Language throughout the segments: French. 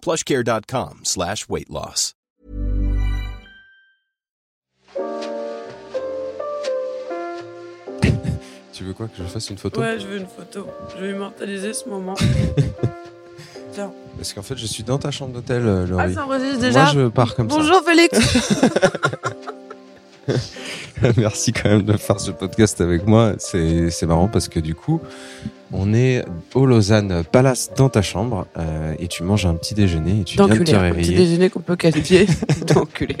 plushcare.com slash weight loss. Tu veux quoi que je fasse une photo? Ouais, je veux une photo. Je vais immortaliser ce moment. Tiens. Parce qu'en fait, je suis dans ta chambre d'hôtel, euh, Ah, Laurie. ça enregistre déjà Moi, je pars comme Bonjour Félix ça. Merci quand même de faire ce podcast avec moi. C'est c'est marrant parce que du coup, on est au Lausanne Palace dans ta chambre euh, et tu manges un petit déjeuner et tu viens de te un Petit réveiller. déjeuner qu'on peut qualifier d'enculé.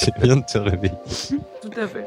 tu viens de te réveiller. Tout à fait.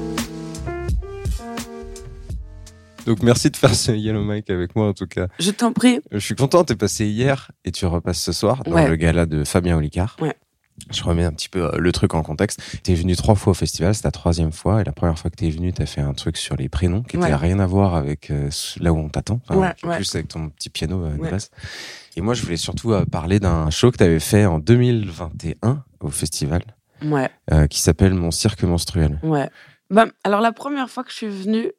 Donc merci de faire ce Yellow Mike avec moi en tout cas. Je t'en prie. Je suis content, t'es passé hier et tu repasses ce soir dans Ouais. le gala de Fabien Olicard. Ouais. Je remets un petit peu euh, le truc en contexte. T'es venu trois fois au festival, c'est ta troisième fois et la première fois que t'es venu, t'as fait un truc sur les prénoms qui Ouais. était rien à voir avec euh, là où on t'attend. Enfin, Ouais, ouais. Plus avec ton petit piano euh, de Ouais. base. Et moi, je voulais surtout euh, parler d'un show que t'avais fait en 2021 au festival euh, qui s'appelle Mon cirque menstruel. ouais. Bah, alors la première fois que je suis venue,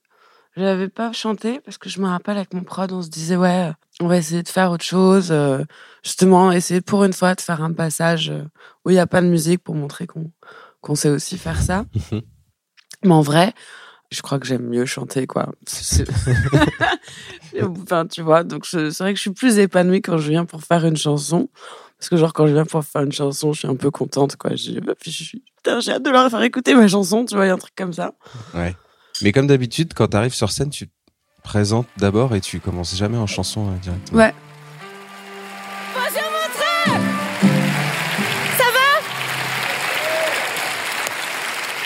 je n'avais pas chanté parce que je me rappelle avec mon prod, on se disait ouais, on va essayer de faire autre chose, euh, justement essayer pour une fois de faire un passage euh, où il n'y a pas de musique pour montrer qu'on qu'on sait aussi faire ça. Mais en vrai, je crois que j'aime mieux chanter quoi. C'est- enfin, tu vois, donc c'est vrai que je suis plus épanouie quand je viens pour faire une chanson. Parce que genre quand je viens pour faire une chanson, je suis un peu contente quoi. Je bah, puis je suis- putain, j'ai hâte de leur faire écouter ma chanson, tu vois, il y a un truc comme ça. Ouais. Mais comme d'habitude, quand t'arrives sur scène, tu te présentes d'abord et tu commences jamais en chanson euh, directement. Ouais.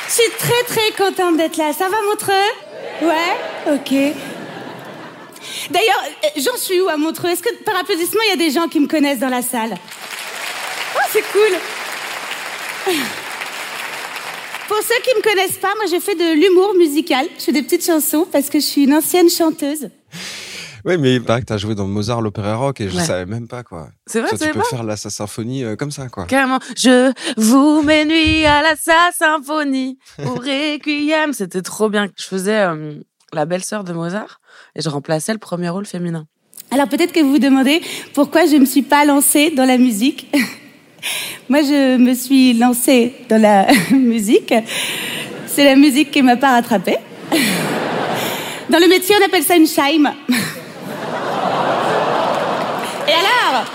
Je suis très très contente d'être là. Ça va Montreux? Ouais? Ok. D'ailleurs, euh, j'en suis où à Montreux? Est-ce que par applaudissement, il y a des gens qui me connaissent dans la salle? Oh, c'est cool Pour ceux qui me connaissent pas, moi j'ai fait de l'humour musical. Je fais des petites chansons parce que je suis une ancienne chanteuse. Ouais, mais il paraît que t'as joué dans Mozart, l'opéra rock, et je Ouais. savais même pas, quoi. C'est vrai, Toi, tu tu peux pas faire la sa symphonie euh, comme ça, quoi. Carrément. Je vous mets nuit à la sa symphonie au requiem. C'était trop bien. Je faisais euh, la belle-sœur de Mozart et je remplaçais le premier rôle féminin. Alors peut-être que vous vous demandez pourquoi je ne me suis pas lancée dans la musique. Moi, je me suis lancée dans la musique. C'est la musique qui m'a pas rattrapée. Dans le métier, on appelle ça une chime. Et alors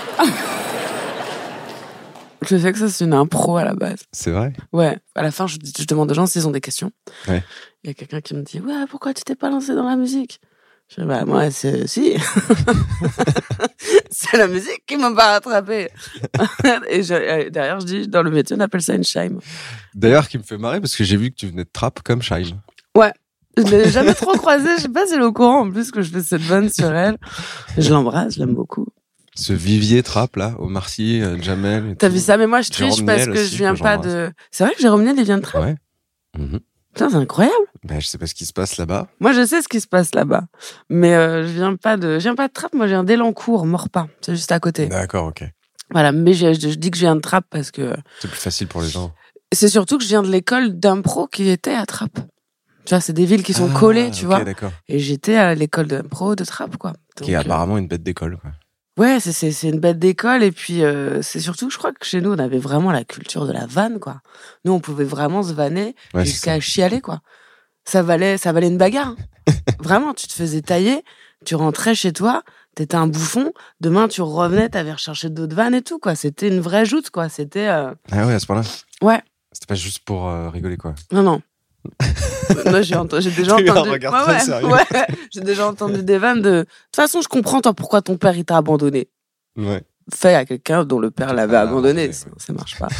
Je sais que ça, c'est une impro à la base. C'est vrai? Ouais. À la fin, je, je demande aux gens s'ils ont des questions. Ouais. Il y a quelqu'un qui me dit Ouais, pourquoi tu t'es pas lancé dans la musique? Je Bah, moi, c'est. Si. c'est la musique qui m'a pas rattrapé. et je- euh, derrière, je dis Dans le métier, on appelle ça une chime. D'ailleurs, qui me fait marrer parce que j'ai vu que tu venais de trap comme Shime. Ouais. Je l'ai jamais trop croisé. Je sais pas si elle est au courant en plus que je fais cette vanne sur elle. Je l'embrasse, je l'aime beaucoup. Ce vivier trap, là, au Marcy, euh, Jamel. T'as vu ça? Mais moi, je triche parce que aussi, je viens pas de. C'est vrai que Jérôme Niel, il vient de Trappes Ouais. Mhm. Putain, c'est incroyable. Bah, je sais pas ce qui se passe là-bas. Moi, je sais ce qui se passe là-bas. Mais euh, je viens pas de. Je viens pas de Trappes, moi, je viens d'Elancourt, Morpin. C'est juste à côté. D'accord, ok. Voilà. Mais je, je- je dis que je viens de Trappes parce que. C'est plus facile pour les gens. C'est surtout que je viens de l'école d'impro qui était à Trappes. Tu vois, c'est des villes qui sont Ah, collées, tu ok, vois. d'accord. Et j'étais à l'école de pro de trap, quoi. Qui est euh, apparemment une bête d'école. quoi. Ouais, c'est- une bête d'école. Et puis, euh, c'est surtout, je crois que chez nous, on avait vraiment la culture de la vanne, quoi. Nous, on pouvait vraiment se vanner Ouais, jusqu'à chialer, quoi. Ça valait, ça valait une bagarre. hein. vraiment, tu te faisais tailler, tu rentrais chez toi, t'étais un bouffon. Demain, tu revenais, t'avais recherché d'autres vannes et tout, quoi. C'était une vraie joute, quoi. C'était, euh, Ah ouais, à ce point-là? ouais. C'était pas juste pour euh, rigoler, quoi. Non, non. Moi, j'ai ent- déjà entendu. Ouais, ouais. J'ai déjà entendu des vannes de. De toute façon, je comprends toi pourquoi ton père il t'a abandonné. Ouais. Fait à quelqu'un dont le père l'avait Ah, abandonné, ouais, sinon ça marche pas.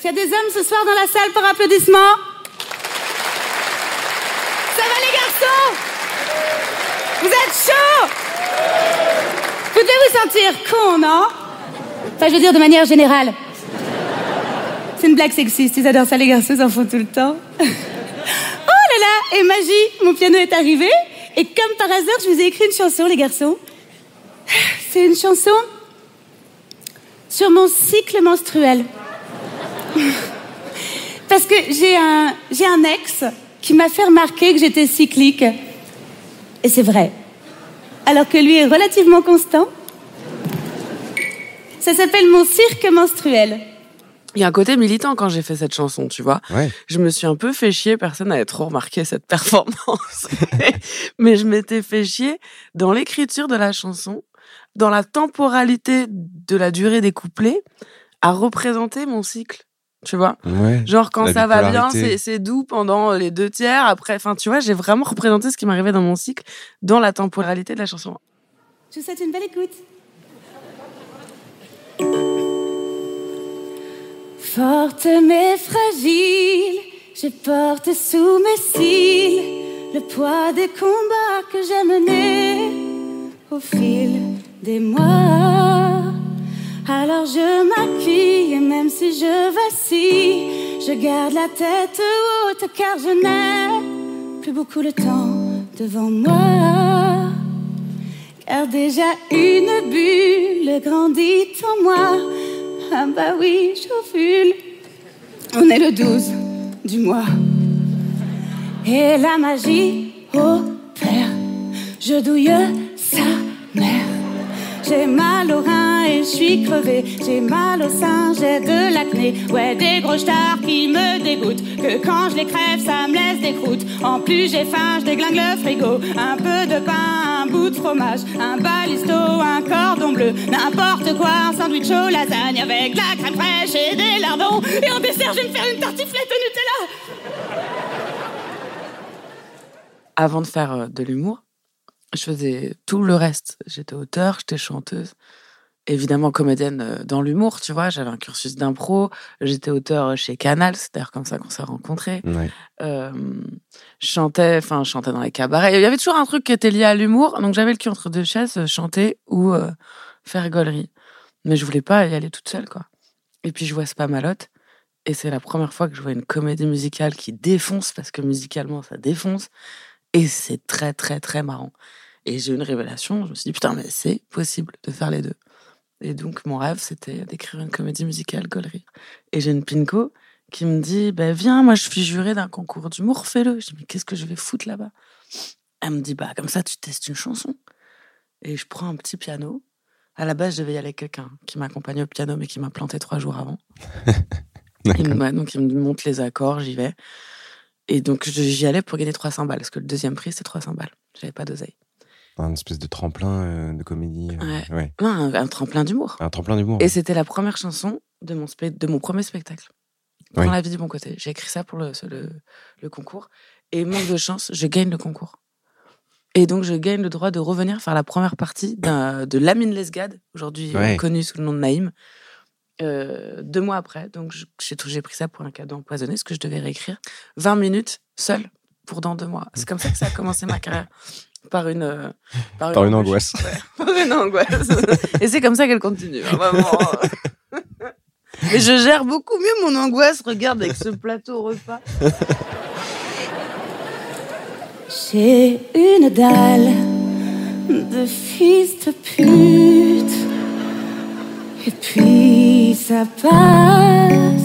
Il y a des hommes ce soir dans la salle par applaudissement Ça va les garçons? Vous êtes chauds? Vous devez vous sentir con, non? Enfin, je veux dire de manière générale. C'est une blague sexiste, ils adorent ça, les garçons, ils en font tout le temps. oh là là Et magie, mon piano est arrivé, et comme par hasard, je vous ai écrit une chanson, les garçons. C'est une chanson sur mon cycle menstruel. Parce que j'ai un, j'ai un ex qui m'a fait remarquer que j'étais cyclique. Et c'est vrai. Alors que lui est relativement constant. Ça s'appelle mon cirque menstruel. Il y a un côté militant quand j'ai fait cette chanson, tu vois. Ouais. Je me suis un peu fait chier, personne n'avait trop remarqué cette performance. Mais je m'étais fait chier dans l'écriture de la chanson, dans la temporalité de la durée des couplets, à représenter mon cycle. Tu vois Ouais. Genre quand ça va bien, c'est c'est doux pendant les deux tiers. Après, enfin, tu vois, j'ai vraiment représenté ce qui m'arrivait dans mon cycle dans la temporalité de la chanson. Je vous souhaite une belle écoute. Forte mais fragile, je porte sous mes cils le poids des combats que j'ai menés au fil des mois. Alors je m'accueille et même si je vacille, je garde la tête haute car je n'ai plus beaucoup le temps devant moi. Car déjà une bulle grandit en moi. Ah bah oui, j'ovule. On est le 12 du mois. Et la magie opère. Je douille sa mère. J'ai mal au rein et je suis crevée. J'ai mal au sein, j'ai de l'acné. Ouais, des gros stars qui me dégoûtent. Que quand je les crève, ça me laisse des croûtes. En plus, j'ai faim, je déglingue le frigo. Un peu de pain, bout de fromage, un balisto, un cordon bleu. N'importe quoi, un sandwich au lasagne avec de la crème fraîche et des lardons. Et en dessert, je vais me faire une tartiflette au Nutella. Avant de faire euh, de l'humour, je faisais tout le reste. J'étais auteur, j'étais chanteuse, évidemment comédienne euh, dans l'humour, tu vois. J'avais un cursus d'impro, j'étais auteur chez Canal, c'est d'ailleurs comme ça qu'on s'est rencontrés. Ouais. Euh, je chantais, enfin, je chantais dans les cabarets. Il y avait toujours un truc qui était lié à l'humour, donc j'avais le cul entre deux chaises, euh, chanter ou euh, faire rigolerie. Mais je voulais pas y aller toute seule, quoi. Et puis je vois Spamalote, et c'est la première fois que je vois une comédie musicale qui défonce, parce que musicalement ça défonce, et c'est très très très marrant. Et j'ai eu une révélation, je me suis dit putain, mais c'est possible de faire les deux. Et donc mon rêve c'était d'écrire une comédie musicale Gollery. Et j'ai une pinko qui me dit bah, Viens, moi je suis jurée d'un concours d'humour, fais-le. Je dis Mais qu'est-ce que je vais foutre là-bas? Elle me dit Bah, comme ça, tu testes une chanson. Et je prends un petit piano. À la base, je devais y aller avec quelqu'un qui m'accompagnait au piano, mais qui m'a planté trois jours avant. Il me- donc, il me montre les accords, j'y vais. Et donc, j'y allais pour gagner 300 balles, parce que le deuxième prix, c'était 300 balles. J'avais pas d'oseille. Un espèce de tremplin euh, de comédie. euh, Ouais. ouais. Non, un, un tremplin d'humour. Un tremplin d'humour. Et c'était la première chanson de mon, de mon premier spectacle. Oui. Dans la vie du bon côté. J'ai écrit ça pour le, le, le concours. Et manque de chance, je gagne le concours. Et donc, je gagne le droit de revenir faire la première partie de Lamine Lesgade, aujourd'hui euh, connu sous le nom de Naïm, euh, deux mois après. Donc, j'ai pris ça pour un cadeau empoisonné, ce que je devais réécrire. 20 minutes, seul, pour dans deux mois. C'est comme ça que ça a commencé ma carrière. Par une, euh, Par une angoisse. Ouais, par une angoisse. Et c'est comme ça qu'elle continue. hein, Vraiment. Mais je gère beaucoup mieux mon angoisse. Regarde avec ce plateau repas. J'ai une dalle de fils de pute. Et puis ça passe.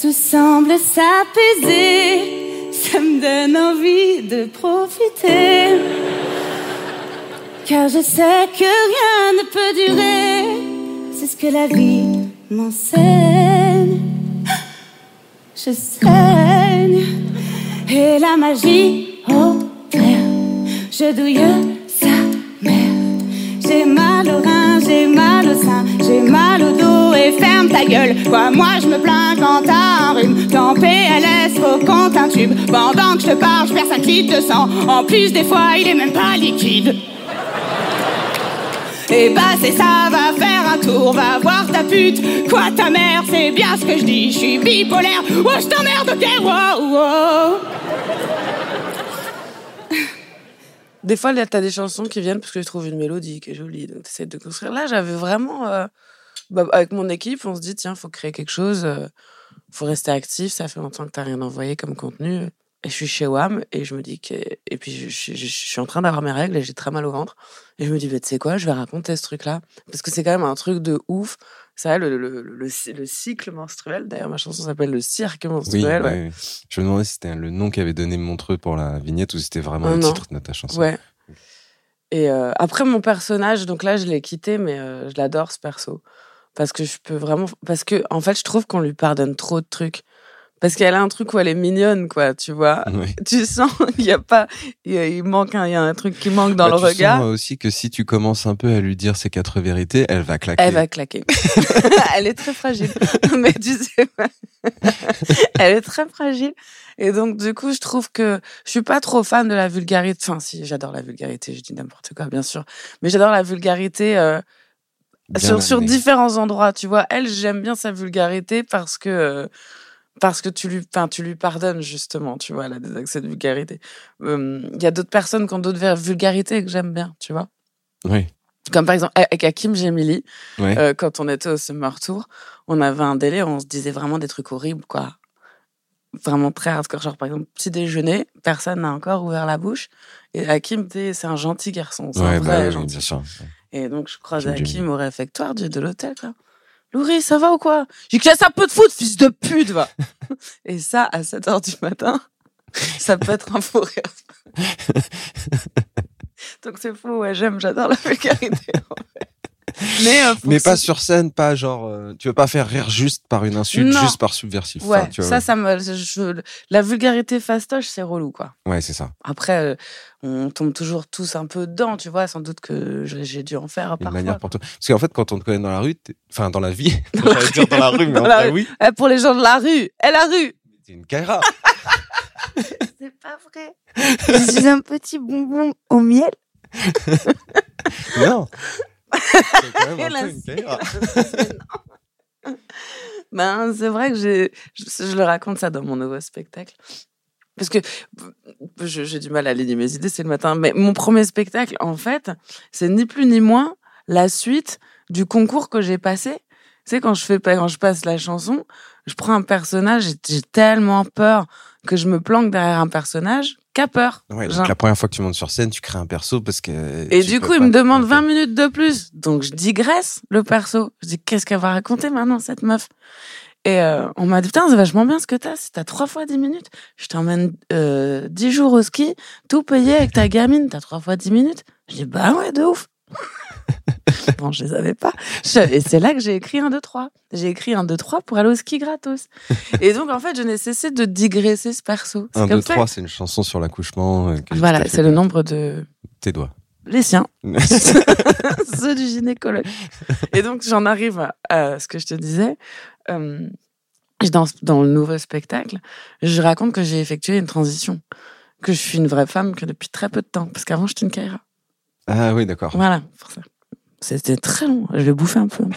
tout semble s'apaiser. Ça me donne envie de profiter. Car je sais que rien ne peut durer. C'est ce que la vie m'enseigne. Je saigne. Et la magie opère. Je douille sa mère. J'ai mal j'ai mal au sein, j'ai mal au dos et ferme ta gueule. Quoi, moi je me plains quand t'as un rhume, qu'en PLS faut qu'on tube. Pendant que je te parle, je perds 5 litres de sang. En plus, des fois, il est même pas liquide. Et bah c'est ça, va faire un tour, va voir ta pute. Quoi ta mère, c'est bien ce que je dis, je suis bipolaire. Oh je t'emmerde, ok, wow, wow. Des fois, là, t'as des chansons qui viennent parce que je trouve une mélodie qui est jolie, donc t'essaies de construire. Là, j'avais vraiment, euh, bah, avec mon équipe, on se dit tiens, faut créer quelque chose, euh, faut rester actif. Ça fait longtemps que t'as rien envoyé comme contenu. Et je suis chez WAM et je me dis que et puis je, suis en train d'avoir mes règles et j'ai très mal au ventre et je me dis bah, tu sais quoi je vais raconter ce truc là parce que c'est quand même un truc de ouf ça le, le, le, le, le cycle menstruel d'ailleurs ma chanson s'appelle le cirque Oui, menstruel ouais, ouais. Je me demandais si c'était le nom qu'avait donné Montreux pour la vignette ou si c'était vraiment Oh, le non. titre de ta chanson. Ouais. Et euh, après mon personnage, donc là je l'ai quitté, mais euh, je l'adore ce perso parce que je peux vraiment, parce que en fait je trouve qu'on lui pardonne trop de trucs. Parce qu'elle a un truc où elle est mignonne, quoi, tu vois. Ouais. Tu sens qu'il y a pas, il, y a- il manque, un, il y a un truc qui manque dans Bah, le tu regard. Sens aussi que si tu commences un peu à lui dire ses quatre vérités, elle va claquer. Elle va claquer. elle est très fragile. Mais tu sais elle est très fragile. Et donc, du coup, je trouve que je suis pas trop fan de la vulgarité. Enfin, si, j'adore la vulgarité, je dis n'importe quoi, bien sûr. Mais j'adore la vulgarité euh, sur, sur différents endroits. Tu vois, elle, j'aime bien sa vulgarité parce que. euh, parce que tu lui, enfin, tu lui pardonnes justement, tu vois, a des accès de vulgarité. Euh, Il y a d'autres personnes qui ont d'autres vulgarités que j'aime bien, tu vois. Oui. Comme par exemple avec Hakim Gemili, Ouais. euh, quand on était au Summer Tour, on avait un délire, on se disait vraiment des trucs horribles, quoi. Vraiment très hardcore. Genre, par exemple, petit déjeuner, personne n'a encore ouvert la bouche. Et Hakim, c'est un gentil garçon. C'est Ouais, un bah vrai oui, gentil. bien sûr. Et donc, je croise Hakim au réfectoire de l'hôtel, quoi. Laurie, ça va ou quoi? J'ai dit, un peu de foot, fils de pute, va Et ça, à 7 heures du matin, ça peut être un faux rire. donc, c'est faux, ouais, j'aime, j'adore la vulgarité, en fait. Mais, euh, Mais pas sur scène, pas genre. euh, tu veux pas faire rire juste par une insulte, Non. juste par subversif. Ouais, Enfin, tu vois, ça, ça me. je- la vulgarité fastoche, c'est relou, quoi. Ouais, c'est ça. Après, euh, on tombe toujours tous un peu dedans, tu vois. Sans doute que j'ai dû en faire Une parfois. manière pour toi. Parce qu'en fait, quand on te connaît dans la rue, enfin dans la vie, j'allais dire dans la rue, mais Dans en la vrai, rue. oui, Eh, pour les gens de la rue, et la rue t'es une Kaira. C'est pas vrai. Je suis un petit bonbon au miel. non. C'est quand même Et un la peu une. Ben, c'est vrai que je, je le raconte ça dans mon nouveau spectacle. Parce que j'ai du mal à aligner mes idées, c'est le matin. Mais mon premier spectacle, en fait, c'est ni plus ni moins la suite du concours que j'ai passé. Tu sais, quand je fais, pas- quand je passe la chanson, je prends un personnage, j'ai tellement peur que je me planque derrière un personnage qu'à peur. Ouais, donc la première fois que tu montes sur scène, tu crées un perso parce que. Et du coup, il me demande planter. 20 minutes de plus. Donc, je digresse le perso. Je dis, qu'est-ce qu'elle va raconter maintenant, cette meuf? Et euh, on m'a dit, putain, c'est vachement bien ce que t'as. Si t'as trois fois 10 minutes, je t'emmène euh, 10 jours au ski, tout payé avec ta gamine, t'as trois fois 10 minutes? Je dis, bah ouais, de ouf. bon, je les avais pas. Et c'est là que j'ai écrit un 2, 3. J'ai écrit un 2, 3 pour aller au ski gratos. Et donc, en fait, je n'ai cessé de digresser ce perso. C'est 1, comme 2, ça. 3, c'est une chanson sur l'accouchement. euh, Voilà, c'est le nombre de Tes doigts. les siens. ceux du gynécologue. Et donc, j'en arrive à, ce que je te disais. Euh, dans, dans le nouveau spectacle, je raconte que j'ai effectué une transition. Que je suis une vraie femme que depuis très peu de temps. Parce qu'avant, j'étais une Kaira. Ah oui, d'accord. Voilà, pour ça. C'était très long. Je vais bouffer un peu.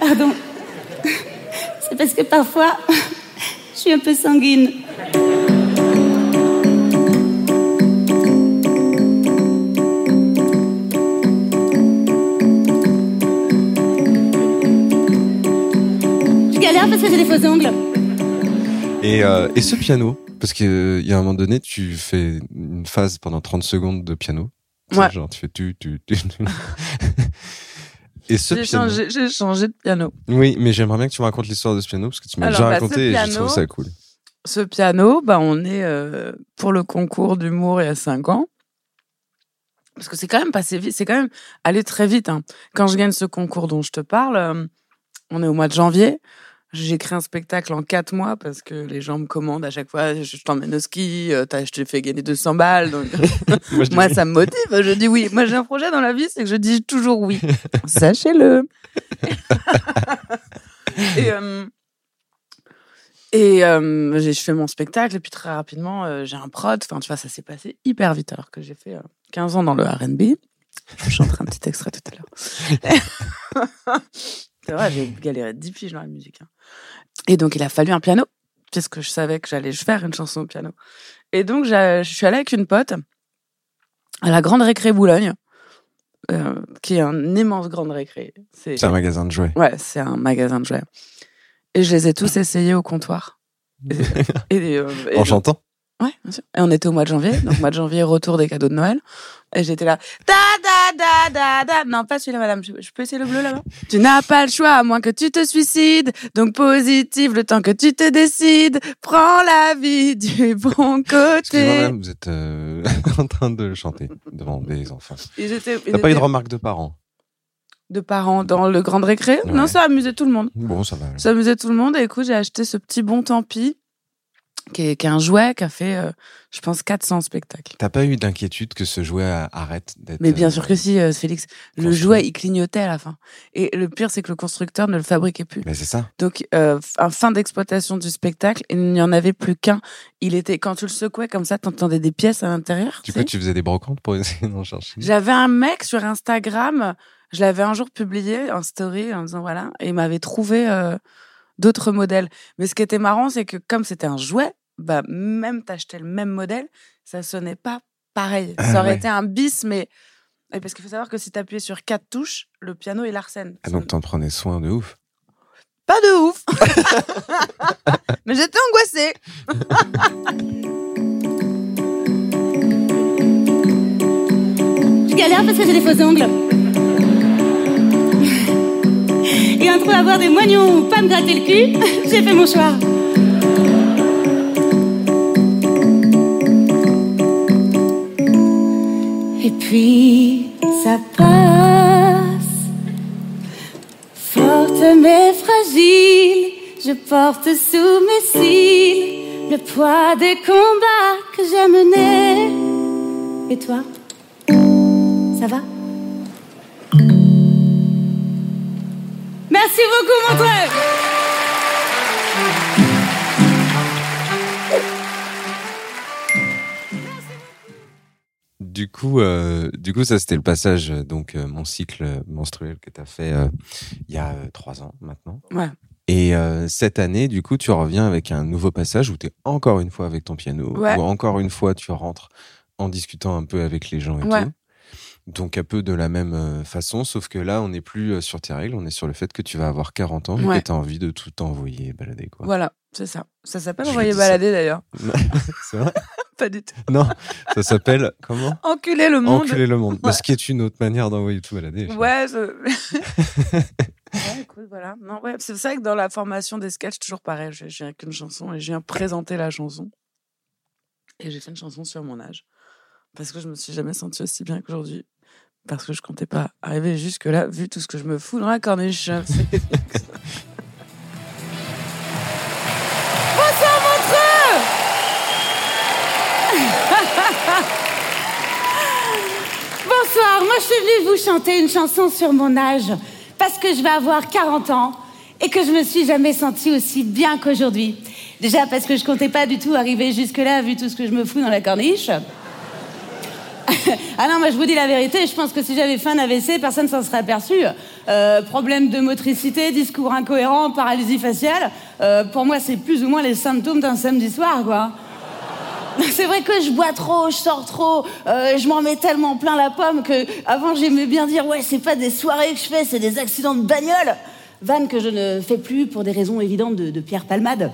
Pardon. C'est parce que parfois, je suis un peu sanguine. Je galère parce que j'ai des faux ongles. Et, euh, et ce piano, parce qu'il y a un moment donné, tu fais une phase pendant 30 secondes de piano. Ouais. Genre, tu fais tu, tu, tu. Et ce J'ai piano. changé, j'ai changé de piano. Oui, mais j'aimerais bien que tu me racontes l'histoire de ce piano parce que tu m'as Alors, déjà bah, raconté et je trouve ça cool. Ce piano, bah, on est euh, pour le concours d'humour il y a cinq ans. Parce que c'est quand même passé vite, c'est quand même allé très vite. hein. Quand je gagne ce concours dont je te parle, euh, on est au mois de janvier. J'ai créé un spectacle en quatre mois parce que les gens me commandent à chaque fois. Je, t'emmène au ski, euh, t'as- je te fais gagner 200 balles. Donc... Moi, ça me motive. Je dis oui. Moi, j'ai un projet dans la vie, c'est que je dis toujours oui. Sachez-le. et euh, et euh, j'ai- je fais mon spectacle et puis très rapidement, euh, j'ai un prod. Enfin, tu vois, ça s'est passé hyper vite alors que j'ai fait euh, 15 ans dans le R&B. Je chanterai un petit extrait tout à l'heure. C'est vrai, j'ai galéré 10 piges dans la musique. hein. Et donc, il a fallu un piano puisque je savais que j'allais faire une chanson au piano. Et donc, je suis allée avec une pote à la Grande Récré Boulogne, euh, qui est un immense grande récré. C'est C'est un magasin de jouets. ouais, c'est un magasin de jouets. Et je les ai tous essayés au comptoir. Et, et, euh, et En donc- chantant? Ouais, bien sûr. Et on était au mois de janvier, donc mois de janvier, retour des cadeaux de Noël. Et j'étais là, da da da da da. Non, pas celui-là, madame. Je, je peux essayer le bleu là-bas? Tu n'as pas le choix à moins que tu te suicides. Donc positive le temps que tu te décides. Prends la vie du bon côté. madame, vous êtes euh, en train de chanter devant des enfants. T'as pas eu de remarques de parents? De parents dans le grand récré? Ouais. Non, ça amusait tout le monde. Bon, ça va. Ça amusait tout le monde. Et écoute, j'ai acheté ce petit bon tant pis, qui est, qui est un jouet qui a fait, euh, je pense, 400 spectacles. T'as pas eu d'inquiétude que ce jouet arrête d'être. Mais bien euh, sûr que si, euh, Félix. Le jouet, il clignotait à la fin. Et le pire, c'est que le constructeur ne le fabriquait plus. Mais c'est ça. Donc, euh, en fin d'exploitation du spectacle, il n'y en avait plus qu'un. Il était, quand tu le secouais comme ça, t'entendais des pièces à l'intérieur. Du tu coup, tu faisais des brocantes pour essayer d'en chercher. J'avais un mec sur Instagram, je l'avais un jour publié en story en disant voilà, et il m'avait trouvé euh, d'autres modèles. Mais ce qui était marrant, c'est que comme c'était un jouet, bah même t'achetais le même modèle, ça sonnait pas pareil. Ah ça aurait ouais. été un bis, mais et parce qu'il faut savoir que si t'appuyais sur quatre touches, le piano il arsène. Ah, donc t'en prenais soin de ouf. Pas de ouf. mais j'étais angoissée. Je galère parce que j'ai des faux ongles. Et entre avoir des moignons ou pas me gratter le cul, j'ai fait mon choix. Et puis ça passe, forte mais fragile, je porte sous mes cils le poids des combats que j'ai menés. Et toi? Ça va? Merci beaucoup, Montreux Du coup, euh, du coup, ça c'était le passage, euh, donc euh, mon cycle menstruel que t'as fait euh, il y a trois ans maintenant. Ouais. Et euh, cette année, du coup, tu reviens avec un nouveau passage où tu es encore une fois avec ton piano, Ouais. où encore une fois tu rentres en discutant un peu avec les gens et Ouais. tout. Donc un peu de la même euh, façon, sauf que là, on n'est plus euh, sur tes règles, on est sur le fait que tu vas avoir 40 ans Ouais. et que tu as envie de tout envoyer balader. Quoi. Voilà, c'est ça. Ça s'appelle envoyer balader d'ailleurs. C'est vrai? Pas du tout. Non, ça s'appelle comment? Enculer le monde. Enculer le monde. Bah. Ce qui est une autre manière d'envoyer tout balader. Ouais, je... ouais, écoute, voilà. Ouais, c'est vrai que dans la formation des sketchs, toujours pareil. Je viens qu'une chanson et je viens présenter la chanson. Et j'ai fait une chanson sur mon âge. Parce que je me suis jamais sentie aussi bien qu'aujourd'hui. Parce que je comptais pas arriver jusque-là, vu tout ce que je me fous dans la corniche. Bonsoir, Montreux Bonsoir, moi je suis venue vous chanter une chanson sur mon âge. Parce que je vais avoir 40 ans et que je me suis jamais sentie aussi bien qu'aujourd'hui. Déjà parce que je comptais pas du tout arriver jusque-là, vu tout ce que je me fous dans la corniche. ah non, moi je vous dis la vérité, je pense que si j'avais fait un AVC, personne s'en serait aperçu. Euh, problème de motricité, discours incohérent, paralysie faciale, euh, pour moi c'est plus ou moins les symptômes d'un samedi soir, quoi. C'est vrai que je bois trop, je sors trop, euh, je m'en mets tellement plein la pomme que avant j'aimais bien dire ouais c'est pas des soirées que je fais, c'est des accidents de bagnole. Vanne que je ne fais plus pour des raisons évidentes de, de Pierre Palmade.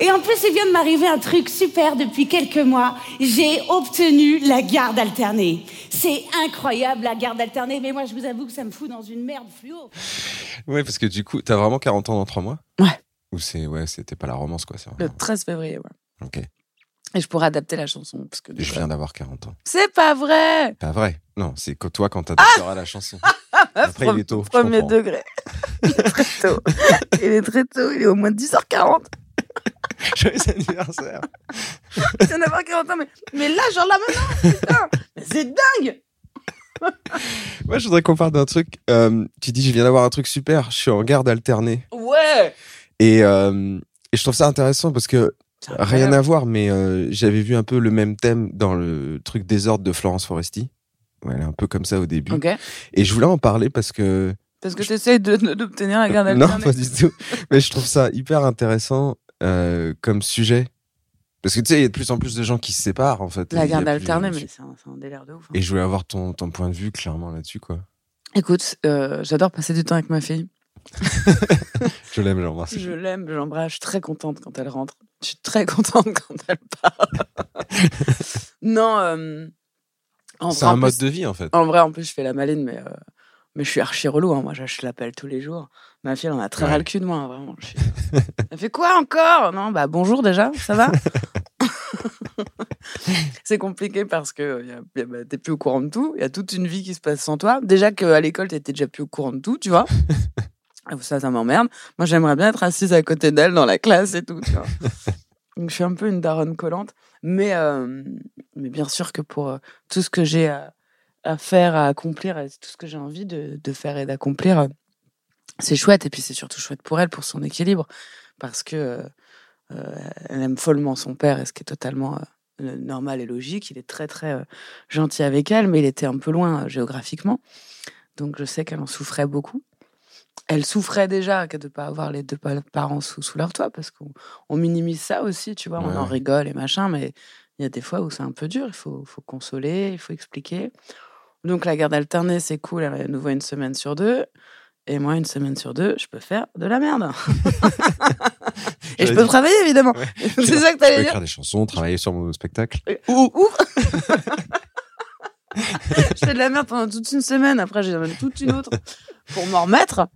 Et en plus, il vient de m'arriver un truc super depuis quelques mois. J'ai obtenu la garde alternée. C'est incroyable, la garde alternée, mais moi, je vous avoue que ça me fout dans une merde fluo. Ouais, parce que du coup, t'as vraiment 40 ans dans 3 mois? Ouais. Ou c'est, ouais, c'était pas la romance, quoi. C'est Le vraiment... 13 février, ouais. Ok. Et je pourrais adapter la chanson. Parce que Je viens d'avoir 40 ans. C'est pas vrai Pas vrai. Non, c'est que toi quand t'adapteras la chanson. Après, il est tôt. Premier degré. Il est très tôt. il est très tôt. Il est au moins 10h40. Joyeux anniversaire. Il vient d'avoir 40 ans. Mais, mais là, genre là maintenant, putain. C'est dingue Moi, je voudrais qu'on parle d'un truc. Euh, tu dis, je viens d'avoir un truc super. Je suis en garde alternée. Ouais Et, euh, et je trouve ça intéressant parce que rien à voir, mais euh, j'avais vu un peu le même thème dans le truc désordre de Florence Foresti. Ouais, elle est un peu comme ça au début. Ok. Et je voulais en parler parce que Parce que tu d'obtenir la garde non, alternée. pas du tout. Mais je trouve ça hyper intéressant euh, comme sujet. Parce que tu sais, il y a de plus en plus de gens qui se séparent en fait. La garde alternée, mais c'est un, un délire de ouf. hein. Et je voulais avoir ton, ton point de vue clairement là-dessus, quoi. Écoute, euh, j'adore passer du temps avec ma fille. Je l'aime, j'embrasse. Je l'aime, je l'embrasse. Je suis très contente quand elle rentre. Je suis très contente quand elle part. non, euh, C'est un mode plus- de vie en fait. En vrai, en plus, je fais la maline, mais, euh, mais je suis archi relou. hein. Moi, je, je l'appelle tous les jours. Ma fille, elle en a très Ouais. ras le cul de moi, hein, vraiment. Je suis- Elle fait quoi encore? Non, bah bonjour déjà, ça va? C'est compliqué parce que euh, bah, t'es plus au courant de tout. Il y a toute une vie qui se passe sans toi. Déjà qu'à l'école, t'étais déjà plus au courant de tout, tu vois. Ça, ça m'emmerde. Moi, j'aimerais bien être assise à côté d'elle dans la classe et tout, tu vois. Donc, je suis un peu une daronne collante. Mais, euh, mais bien sûr que pour euh, tout ce que j'ai à, à faire, à accomplir, tout ce que j'ai envie de, de faire et d'accomplir, euh, c'est chouette. Et puis, c'est surtout chouette pour elle, pour son équilibre. Parce que euh, euh, elle aime follement son père, et ce qui est totalement euh, normal et logique. Il est très, très euh, gentil avec elle, mais il était un peu loin géographiquement. Donc, je sais qu'elle en souffrait beaucoup. Elle souffrait déjà que de ne pas avoir les deux pa- parents sous, sous leur toit, parce qu'on on minimise ça aussi, tu vois. On en rigole et machin, mais il y a des fois où c'est un peu dur. Il faut, faut consoler, il faut expliquer. Donc, la garde alternée, c'est cool. Elle nous voit une semaine sur deux. Et moi, une semaine sur deux, je peux faire de la merde. et je peux travailler, évidemment. Ouais. c'est ça que Je peux t'allais dire. écrire des chansons, travailler sur mon spectacle. Ou, ou- je fais de la merde pendant toute une semaine. Après, donne toute une autre pour m'en remettre.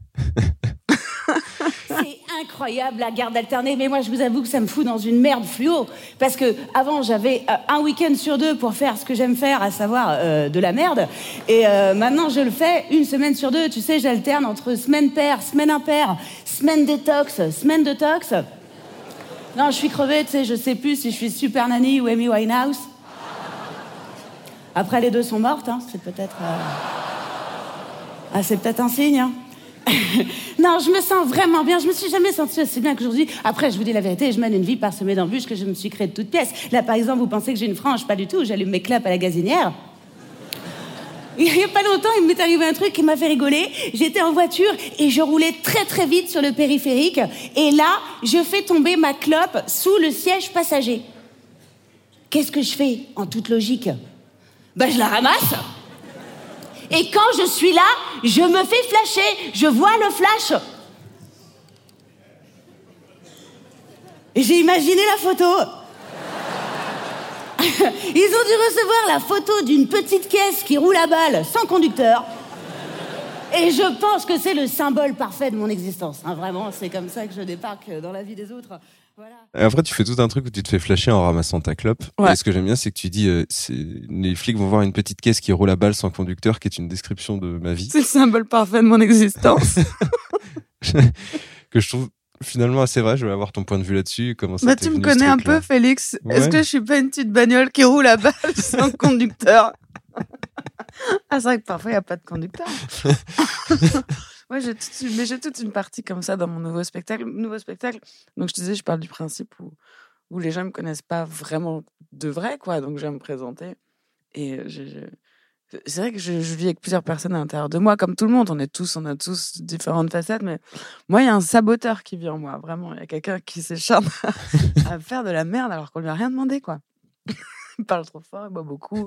Incroyable la garde alternée, mais moi je vous avoue que ça me fout dans une merde fluo. Parce que avant j'avais euh, un week-end sur deux pour faire ce que j'aime faire, à savoir euh, de la merde. Et euh, maintenant je le fais une semaine sur deux. Tu sais, j'alterne entre semaine paire, semaine impaire, semaine détox, semaine detox. Non, je suis crevée, tu sais, je sais plus si je suis Super Nanny ou Amy Winehouse. Après, les deux sont mortes, hein, c'est peut-être. Ah, c'est peut-être un signe. hein. non, je me sens vraiment bien. Je me suis jamais sentie aussi bien qu'aujourd'hui. Après, je vous dis la vérité, je mène une vie parsemée d'embûches que je me suis créée de toutes pièces. Là, par exemple, vous pensez que j'ai une frange Pas du tout. J'allume mes clopes à la gazinière. Il n'y a pas longtemps, il m'est arrivé un truc qui m'a fait rigoler. J'étais en voiture et je roulais très très vite sur le périphérique. Et là, je fais tomber ma clope sous le siège passager. Qu'est-ce que je fais en toute logique? Ben, je la ramasse. Et quand je suis là, je me fais flasher. Je vois le flash. Et j'ai imaginé la photo. Ils ont dû recevoir la photo d'une petite caisse qui roule à balle sans conducteur. Et je pense que c'est le symbole parfait de mon existence. hein. Vraiment, c'est comme ça que je débarque dans la vie des autres. Après, tu fais tout un truc où tu te fais flasher en ramassant ta clope. Ouais. Et ce que j'aime bien, c'est que tu dis, euh, les flics vont voir une petite caisse qui roule à balle sans conducteur, qui est une description de ma vie, C'est le symbole parfait de mon existence. que je trouve finalement assez vrai. Je vais avoir ton point de vue là-dessus. Comment ça bah, tu me connais un peu, Félix. Est-ce que je suis pas une petite bagnole qui roule à balle sans conducteur? Ah, c'est vrai que parfois, il n'y a pas de conducteur. ouais, j'ai toute, une- mais j'ai toute une partie comme ça dans mon nouveau spectacle. Nouveau spectacle. Donc, je te disais, je parle du principe où, où les gens me connaissent pas vraiment de vrai, quoi. Donc, je vais me présenter. Et c'est vrai que je, vis avec plusieurs personnes à l'intérieur de moi, comme tout le monde. On est tous, on a tous différentes facettes, mais moi, il y a un saboteur qui vit en moi, vraiment. Il y a quelqu'un qui s'écharne à faire de la merde alors qu'on lui a rien demandé, quoi. Il parle trop fort, il boit beaucoup.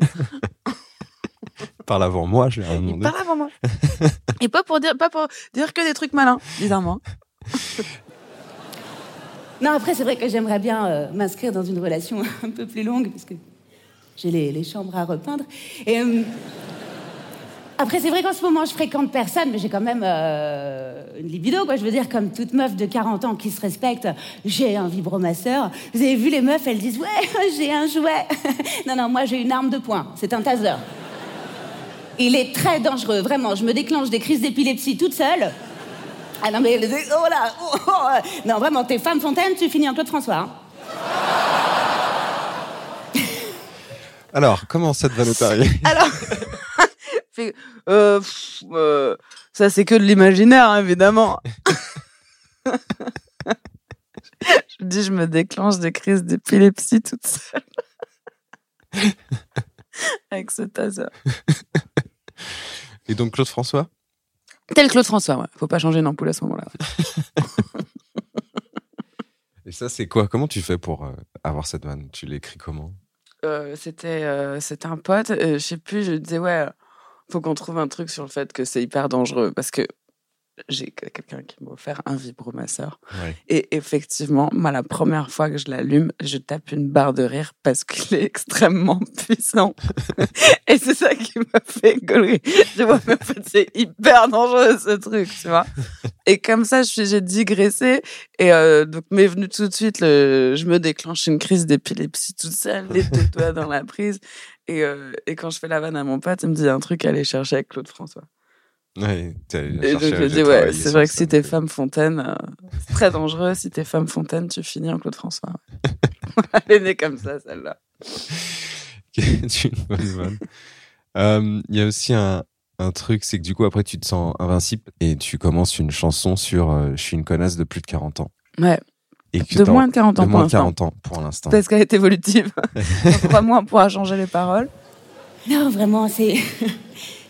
Parle avant moi, je l'ai rien Il demandé. parle avant moi. Et pas pour dire, pas pour dire que des trucs malins, bizarrement. Non, après, c'est vrai que j'aimerais bien euh, m'inscrire dans une relation un peu plus longue, parce que j'ai les, les chambres à repeindre. Et. euh, après, c'est vrai qu'en ce moment, je fréquente personne, mais j'ai quand même euh, une libido, quoi. Je veux dire, comme toute meuf de 40 ans qui se respecte, j'ai un vibromasseur. Vous avez vu les meufs, elles disent Ouais, j'ai un jouet. non, non, moi, j'ai une arme de poing. C'est un taser. Il est très dangereux, vraiment. Je me déclenche des crises d'épilepsie toute seule. Ah non, mais. Oh là oh, oh. Non, vraiment, t'es femme fontaine, tu finis en Claude François. hein. Alors, comment cette arrivée Alors, euh, pff, euh, ça c'est que de l'imaginaire, hein, évidemment. je dis, je me déclenche des crises d'épilepsie toute seule. Avec ce taser. Et donc, Claude François? Tel Claude François, ouais. Faut pas changer une ampoule à ce moment-là. Et ça, c'est quoi? Comment tu fais pour euh, avoir cette vanne? Tu l'écris comment? Euh, c'était euh, c'était un pote, euh, je sais plus, je disais ouais, faut qu'on trouve un truc sur le fait que c'est hyper dangereux. Parce que j'ai que- quelqu'un qui m'a offert un vibromasseur Ouais. et effectivement, moi la première fois que je l'allume, je tape une barre de rire parce qu'il est extrêmement puissant et c'est ça qui m'a fait gaulerie. Je vois mais en fait c'est hyper dangereux ce truc, tu vois. Et comme ça, j'ai digressé et euh, donc m'est venu tout de suite le, je me déclenche une crise d'épilepsie toute seule, les deux doigts dans la prise. Et, euh, et quand je fais la vanne à mon pote, il me dit un truc à aller chercher avec Claude François. Ouais, Et donc je dis c'est vrai que ça. si t'es femme fontaine, euh, c'est très dangereux. Si t'es femme fontaine, tu finis en Claude François. Elle est née comme ça, celle-là. qui est une bonne vanne. Euh, Il y a aussi un, un truc, c'est que du coup, après, tu te sens invincible et tu commences une chanson sur euh, Je suis une connasse de plus de 40 ans. Ouais, Et que de moins de 40 ans de pour moins de l'instant. 40 ans pour l'instant. Parce qu'elle est évolutive. Dans trois mois, on pourra changer les paroles. Non, vraiment, c'est.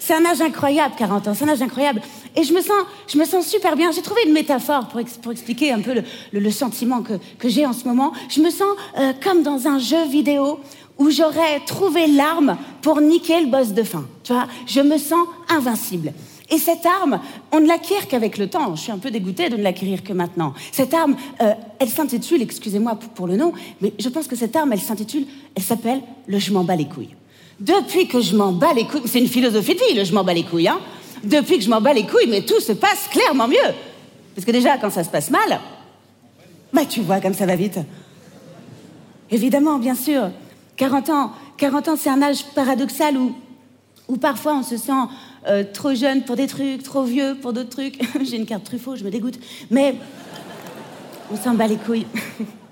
C'est un âge incroyable, 40 ans, c'est un âge incroyable. Et je me sens, je me sens super bien. J'ai trouvé une métaphore pour, pour expliquer un peu le, le- le sentiment que, que j'ai en ce moment. Je me sens euh, comme dans un jeu vidéo où j'aurais trouvé l'arme pour niquer le boss de fin. Tu vois, je me sens invincible. Et cette arme, on ne l'acquiert qu'avec le temps. Je suis un peu dégoûtée de ne l'acquérir que maintenant. Cette arme, euh, elle s'intitule, excusez-moi pour, pour le nom, mais je pense que cette arme, elle s'intitule, elle s'appelle le je m'en bats les couilles. Depuis que je m'en bats les couilles, c'est une philosophie de vie, je m'en bats les couilles, hein. Depuis que je m'en bats les couilles, mais tout se passe clairement mieux. Parce que déjà, quand ça se passe mal, bah tu vois comme ça va vite. Évidemment, bien sûr. 40 ans, 40 ans, c'est un âge paradoxal où, où parfois on se sent euh, trop jeune pour des trucs, trop vieux pour d'autres trucs. J'ai une carte Truffaut, je me dégoûte. Mais on s'en bat les couilles.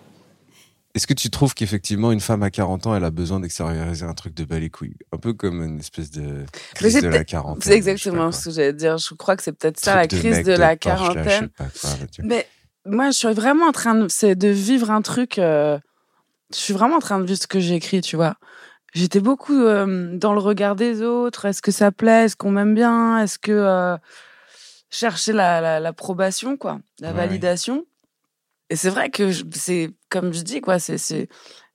Est-ce que tu trouves qu'effectivement, une femme à 40 ans, elle a besoin d'extérioriser un truc de bas les couilles? Un peu comme une espèce de crise c'est de la quarantaine. C'est exactement ce que j'allais dire. Je crois que c'est peut-être ça, la crise de, la quarantaine. Mais moi, je suis vraiment en train de, de vivre un truc. euh, je suis vraiment en train de vivre ce que j'ai écrit, tu vois. J'étais beaucoup euh, dans le regard des autres. Est-ce que ça plaît? Est-ce qu'on m'aime bien? Est-ce que euh, chercher la- la- l'approbation, quoi, la Ouais, validation. Et c'est vrai que c'est comme je dis, quoi. C'est c'est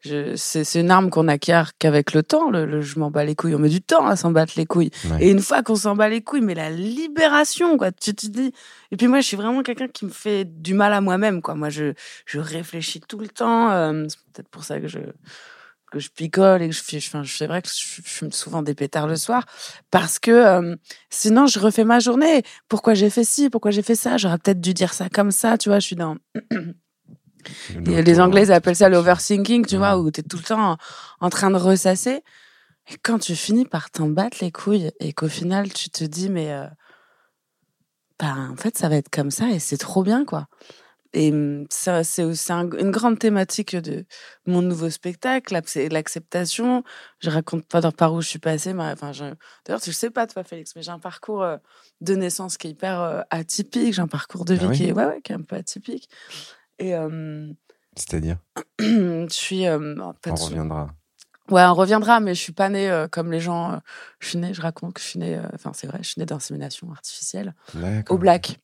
c'est c'est une arme qu'on acquiert qu'avec le temps. Le, le je m'en bats les couilles. On met du temps à s'en battre les couilles. Ouais. Et une fois qu'on s'en bat les couilles, mais la libération, quoi. Tu te dis. Et puis moi, je suis vraiment quelqu'un qui me fait du mal à moi-même, quoi. Moi, je, je réfléchis tout le temps. euh, c'est peut-être pour ça que je que je picole et que je fais. Enfin, c'est vrai que je fume souvent des pétards le soir parce que euh, sinon, je refais ma journée. Pourquoi j'ai fait ci Pourquoi j'ai fait ça? J'aurais peut-être dû dire ça comme ça. Tu vois, je suis dans. Et les Anglais ils appellent ça l'overthinking, tu vois, où tu es tout le temps en, en train de ressasser. Et quand tu finis par t'en battre les couilles et qu'au final tu te dis, mais euh, bah, en fait, ça va être comme ça et c'est trop bien, quoi. Et ça, c'est aussi un- une grande thématique de mon nouveau spectacle, l'acceptation. Je raconte pas par où je suis passée. mais, enfin, je- D'ailleurs, tu le sais pas, toi, Félix, mais j'ai un parcours euh, de naissance qui est hyper euh, atypique. J'ai un parcours de Ah vie oui? qui, est, ouais, ouais, qui est un peu atypique. Et euh, C'est-à-dire? je suis. euh, en fait, On reviendra. Ouais, on reviendra, mais je suis pas née euh, comme les gens. je suis née, je raconte que je suis née. Enfin, c'est vrai, je suis née d'insémination artificielle au Black.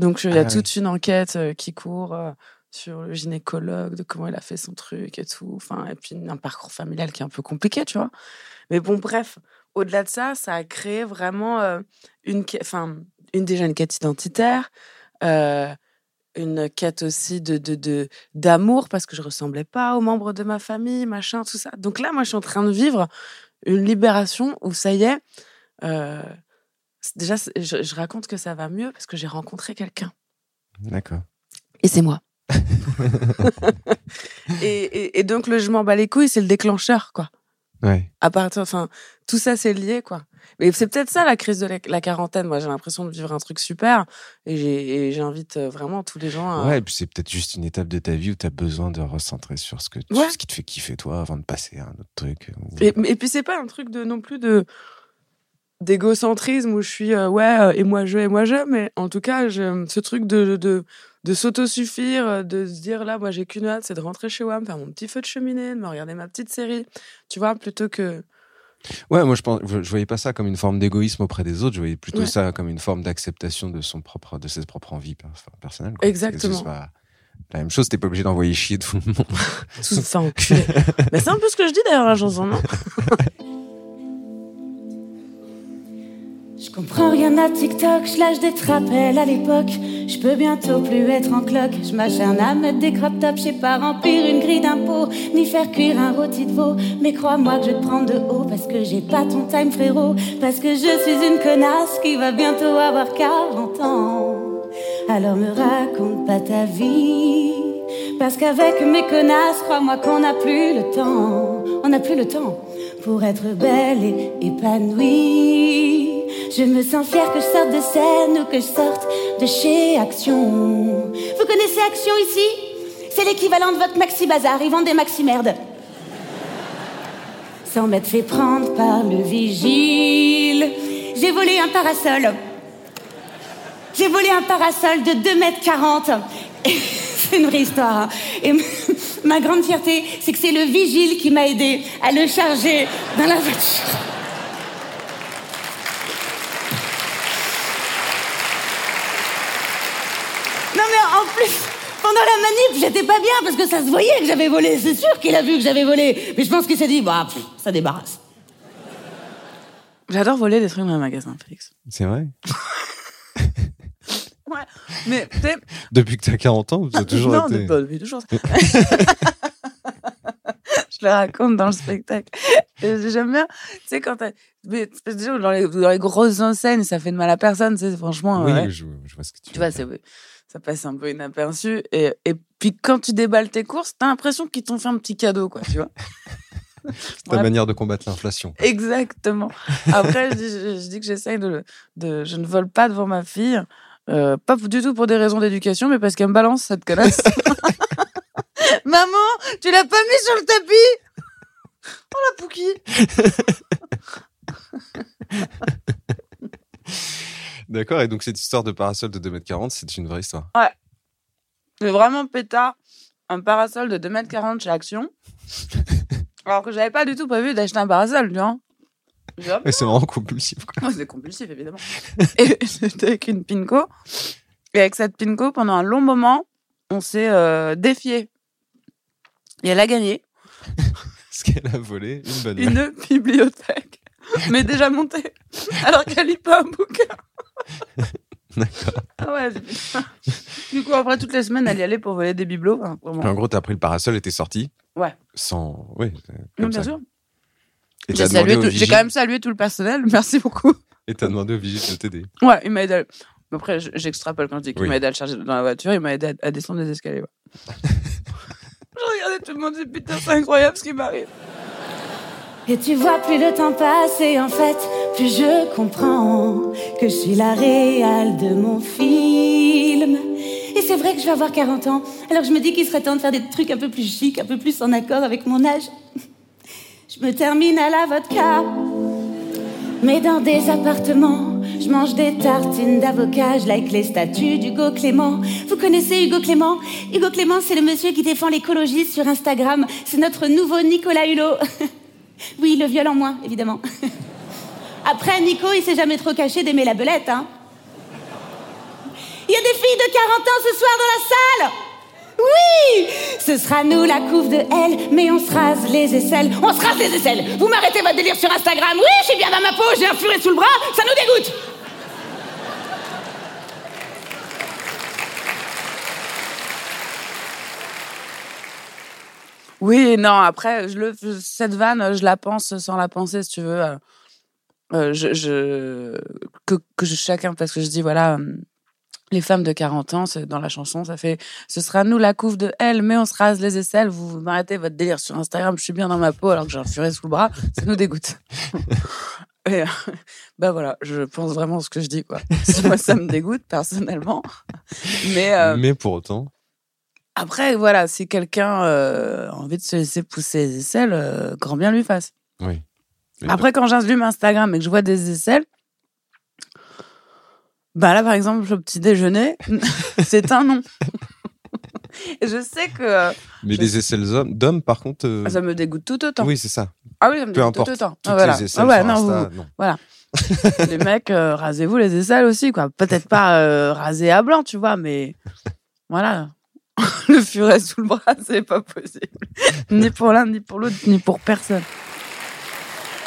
Donc, il y a Ah oui. toute une enquête euh, qui court euh, sur le gynécologue, de comment il a fait son truc et tout. Enfin, et puis un parcours familial qui est un peu compliqué, tu vois. Mais bon, bref, au-delà de ça, ça a créé vraiment euh, une, enfin, une déjà une quête identitaire, euh, une quête aussi de de de d'amour parce que je ressemblais pas aux membres de ma famille, machin, tout ça. Donc là, moi, je suis en train de vivre une libération où ça y est, euh, déjà, je, je raconte que ça va mieux parce que j'ai rencontré quelqu'un. D'accord. Et c'est moi. et, et, et donc, le je m'en bats les couilles, c'est le déclencheur, quoi. Ouais. À partir, enfin, tout ça, c'est lié, quoi. Mais c'est peut-être ça, la crise de la, la quarantaine. Moi, j'ai l'impression de vivre un truc super. Et j'invite euh, vraiment tous les gens à. Ouais, et puis c'est peut-être juste une étape de ta vie où tu as besoin de recentrer sur ce, que tu- Ouais. ce qui te fait kiffer toi avant de passer à un autre truc. ou- Et, et puis, c'est pas un truc de non plus de d'égocentrisme où je suis, euh, ouais, euh, et moi je, et moi je. Mais en tout cas, je, ce truc de, de, de s'autosuffire, euh, de se dire, là, moi, j'ai qu'une hâte, c'est de rentrer chez moi, me faire mon petit feu de cheminée, de me regarder ma petite série. Tu vois, plutôt que. Ouais, moi je pense, je, je voyais pas ça comme une forme d'égoïsme auprès des autres, je voyais plutôt Ouais. ça comme une forme d'acceptation de son propre, de ses propres envies enfin, personnelles. quoi. Exactement. La même chose, t'es pas obligé d'envoyer chier tout le monde. Tout fait enculer. Mais c'est un peu ce que je dis d'ailleurs à la chanson, non? comprends rien à TikTok, je lâche des rappels à l'époque. Je peux bientôt plus être en cloque. Je m'acharne à mettre des crop tops, je sais pas remplir une grille d'impôts, ni faire cuire un rôti de veau. Mais crois-moi que je te prendre de haut parce que j'ai pas ton time, frérot. Parce que je suis une connasse qui va bientôt avoir 40 ans. Alors me raconte pas ta vie. Parce qu'avec mes connasses, crois-moi qu'on n'a plus le temps. On n'a plus le temps pour être belle et épanouie. Je me sens fière que je sorte de scène ou que je sorte de chez Action. Vous connaissez Action ici? C'est l'équivalent de votre Maxi Bazar. Ils vendent des Maxi merdes. Sans m'être fait prendre par le vigile. J'ai volé un parasol. J'ai volé un parasol de 2 mètres 40. C'est une vraie histoire. hein. Et ma grande fierté, c'est que c'est le vigile qui m'a aidé à le charger dans la voiture. Non mais en plus, pendant la manip, j'étais pas bien parce que ça se voyait que j'avais volé. C'est sûr qu'il a vu que j'avais volé. Mais je pense qu'il s'est dit, bah, pff, ça débarrasse. J'adore voler des trucs dans les magasins, Félix. C'est vrai. Ouais. Mais tu sais, Depuis que t'as 40 ans, t'as toujours non, été. depuis, depuis toujours. je le raconte dans le spectacle. J'aime bien, tu sais, quand t'as. Mais dans les, dans les grosses enseignes, ça fait de mal à personne, tu sais, franchement. Oui, ouais. je, je vois ce que tu, Tu vois, c'est, ça passe un peu inaperçu. Et, et puis, quand tu déballes tes courses, t'as l'impression qu'ils t'ont fait un petit cadeau, quoi, tu vois. ta Ouais. manière de combattre l'inflation. Exactement. Après, je dis, je, je dis que j'essaye de, de. Je ne vole pas devant ma fille. euh, pas du tout pour des raisons d'éducation, mais parce qu'elle me balance cette connasse. Maman, tu l'as pas mis sur le tapis Oh la pouquille D'accord, et donc cette histoire de parasol de 2m40, c'est une vraie histoire. C'est vraiment pétard. Un parasol de 2m40 chez Action. Alors que j'avais pas du tout prévu d'acheter un parasol, tu vois. Mais c'est vraiment compulsif, quoi. Oh, c'est compulsif, évidemment. Et j'étais avec une Pinko. Et avec cette Pinko, pendant un long moment, on s'est euh, défié. Et elle a gagné Parce qu'elle a volé une bonne une bibliothèque, mais déjà montée, alors qu'elle lit pas un bouquin. D'accord. Ah ouais. Du coup, après, toutes les semaines, elle y allait pour voler des bibelots. Vraiment. En gros, t'as pris le parasol et t'es sorti. Ouais. Sans. Oui. Non, comme bien ça. sûr. Et J'ai salué tout- quand même salué tout le personnel. Merci beaucoup. et t'as demandé au vigile de t'aider. Ouais, il m'a aidé. à- Après, je- j'extrapole quand je dis qu'il Oui. m'a aidé à le charger dans la voiture. Il m'a aidé à, à descendre les escaliers. ouais. Je regardais tout le monde, je dis putain, c'est incroyable ce qui m'arrive. Et tu vois, plus le temps passe et en fait, plus je comprends que je suis la réale de mon film. Et c'est vrai que je vais avoir 40 ans, alors je me dis qu'il serait temps de faire des trucs un peu plus chics, un peu plus en accord avec mon âge. Je me termine à la vodka, mais dans des appartements, je mange des tartines d'avocat, je like les statues d'Hugo Clément. Vous connaissez Hugo Clément? Hugo Clément, c'est le monsieur qui défend l'écologie sur Instagram. C'est notre nouveau Nicolas Hulot. Oui, le viol en moins, évidemment. Après, Nico, il s'est jamais trop caché d'aimer la belette, hein. Il y a des filles de 40 ans ce soir dans la salle Oui Ce sera nous la couve de elle, mais on se rase les aisselles. On se rase les aisselles Vous m'arrêtez votre délire sur Instagram? Oui, je suis bien dans ma peau, j'ai un furet sous le bras, ça nous dégoûte Oui, non, après, je le, cette vanne, je la pense sans la penser, si tu veux. Euh, euh, je, je- que, que je- chacun, parce que je dis, voilà, les femmes de 40 ans, dans la chanson, ça fait ce sera nous la couve de elle, mais on se rase les aisselles. Vous, vous m'arrêtez votre délire sur Instagram, je suis bien dans ma peau alors que j'ai un furet sous le bras, ça nous dégoûte. Et, euh, bah voilà, je pense vraiment ce que je dis, quoi. Moi, ça me dégoûte personnellement. Mais. euh, Mais pour autant, après, voilà, si quelqu'un euh, a envie de se laisser pousser les aisselles, euh, grand bien lui fasse. oui. Après, quand j'allume Instagram et que je vois des aisselles, bah là, par exemple, au petit déjeuner, c'est un non. Je sais que euh, Mais je- les aisselles d'hommes, par contre. euh, ça me dégoûte tout autant. Oui, c'est ça. Ah oui, ça me Peu dégoûte importe. tout autant. Toutes Ah, voilà. les aisselles Ah ouais, non, Insta, vous- non. Voilà. les mecs, euh, rasez-vous les aisselles aussi, quoi. Peut-être pas euh, raser à blanc, tu vois, mais voilà. le furet sous le bras, c'est pas possible. ni pour l'un, ni pour l'autre, ni pour personne.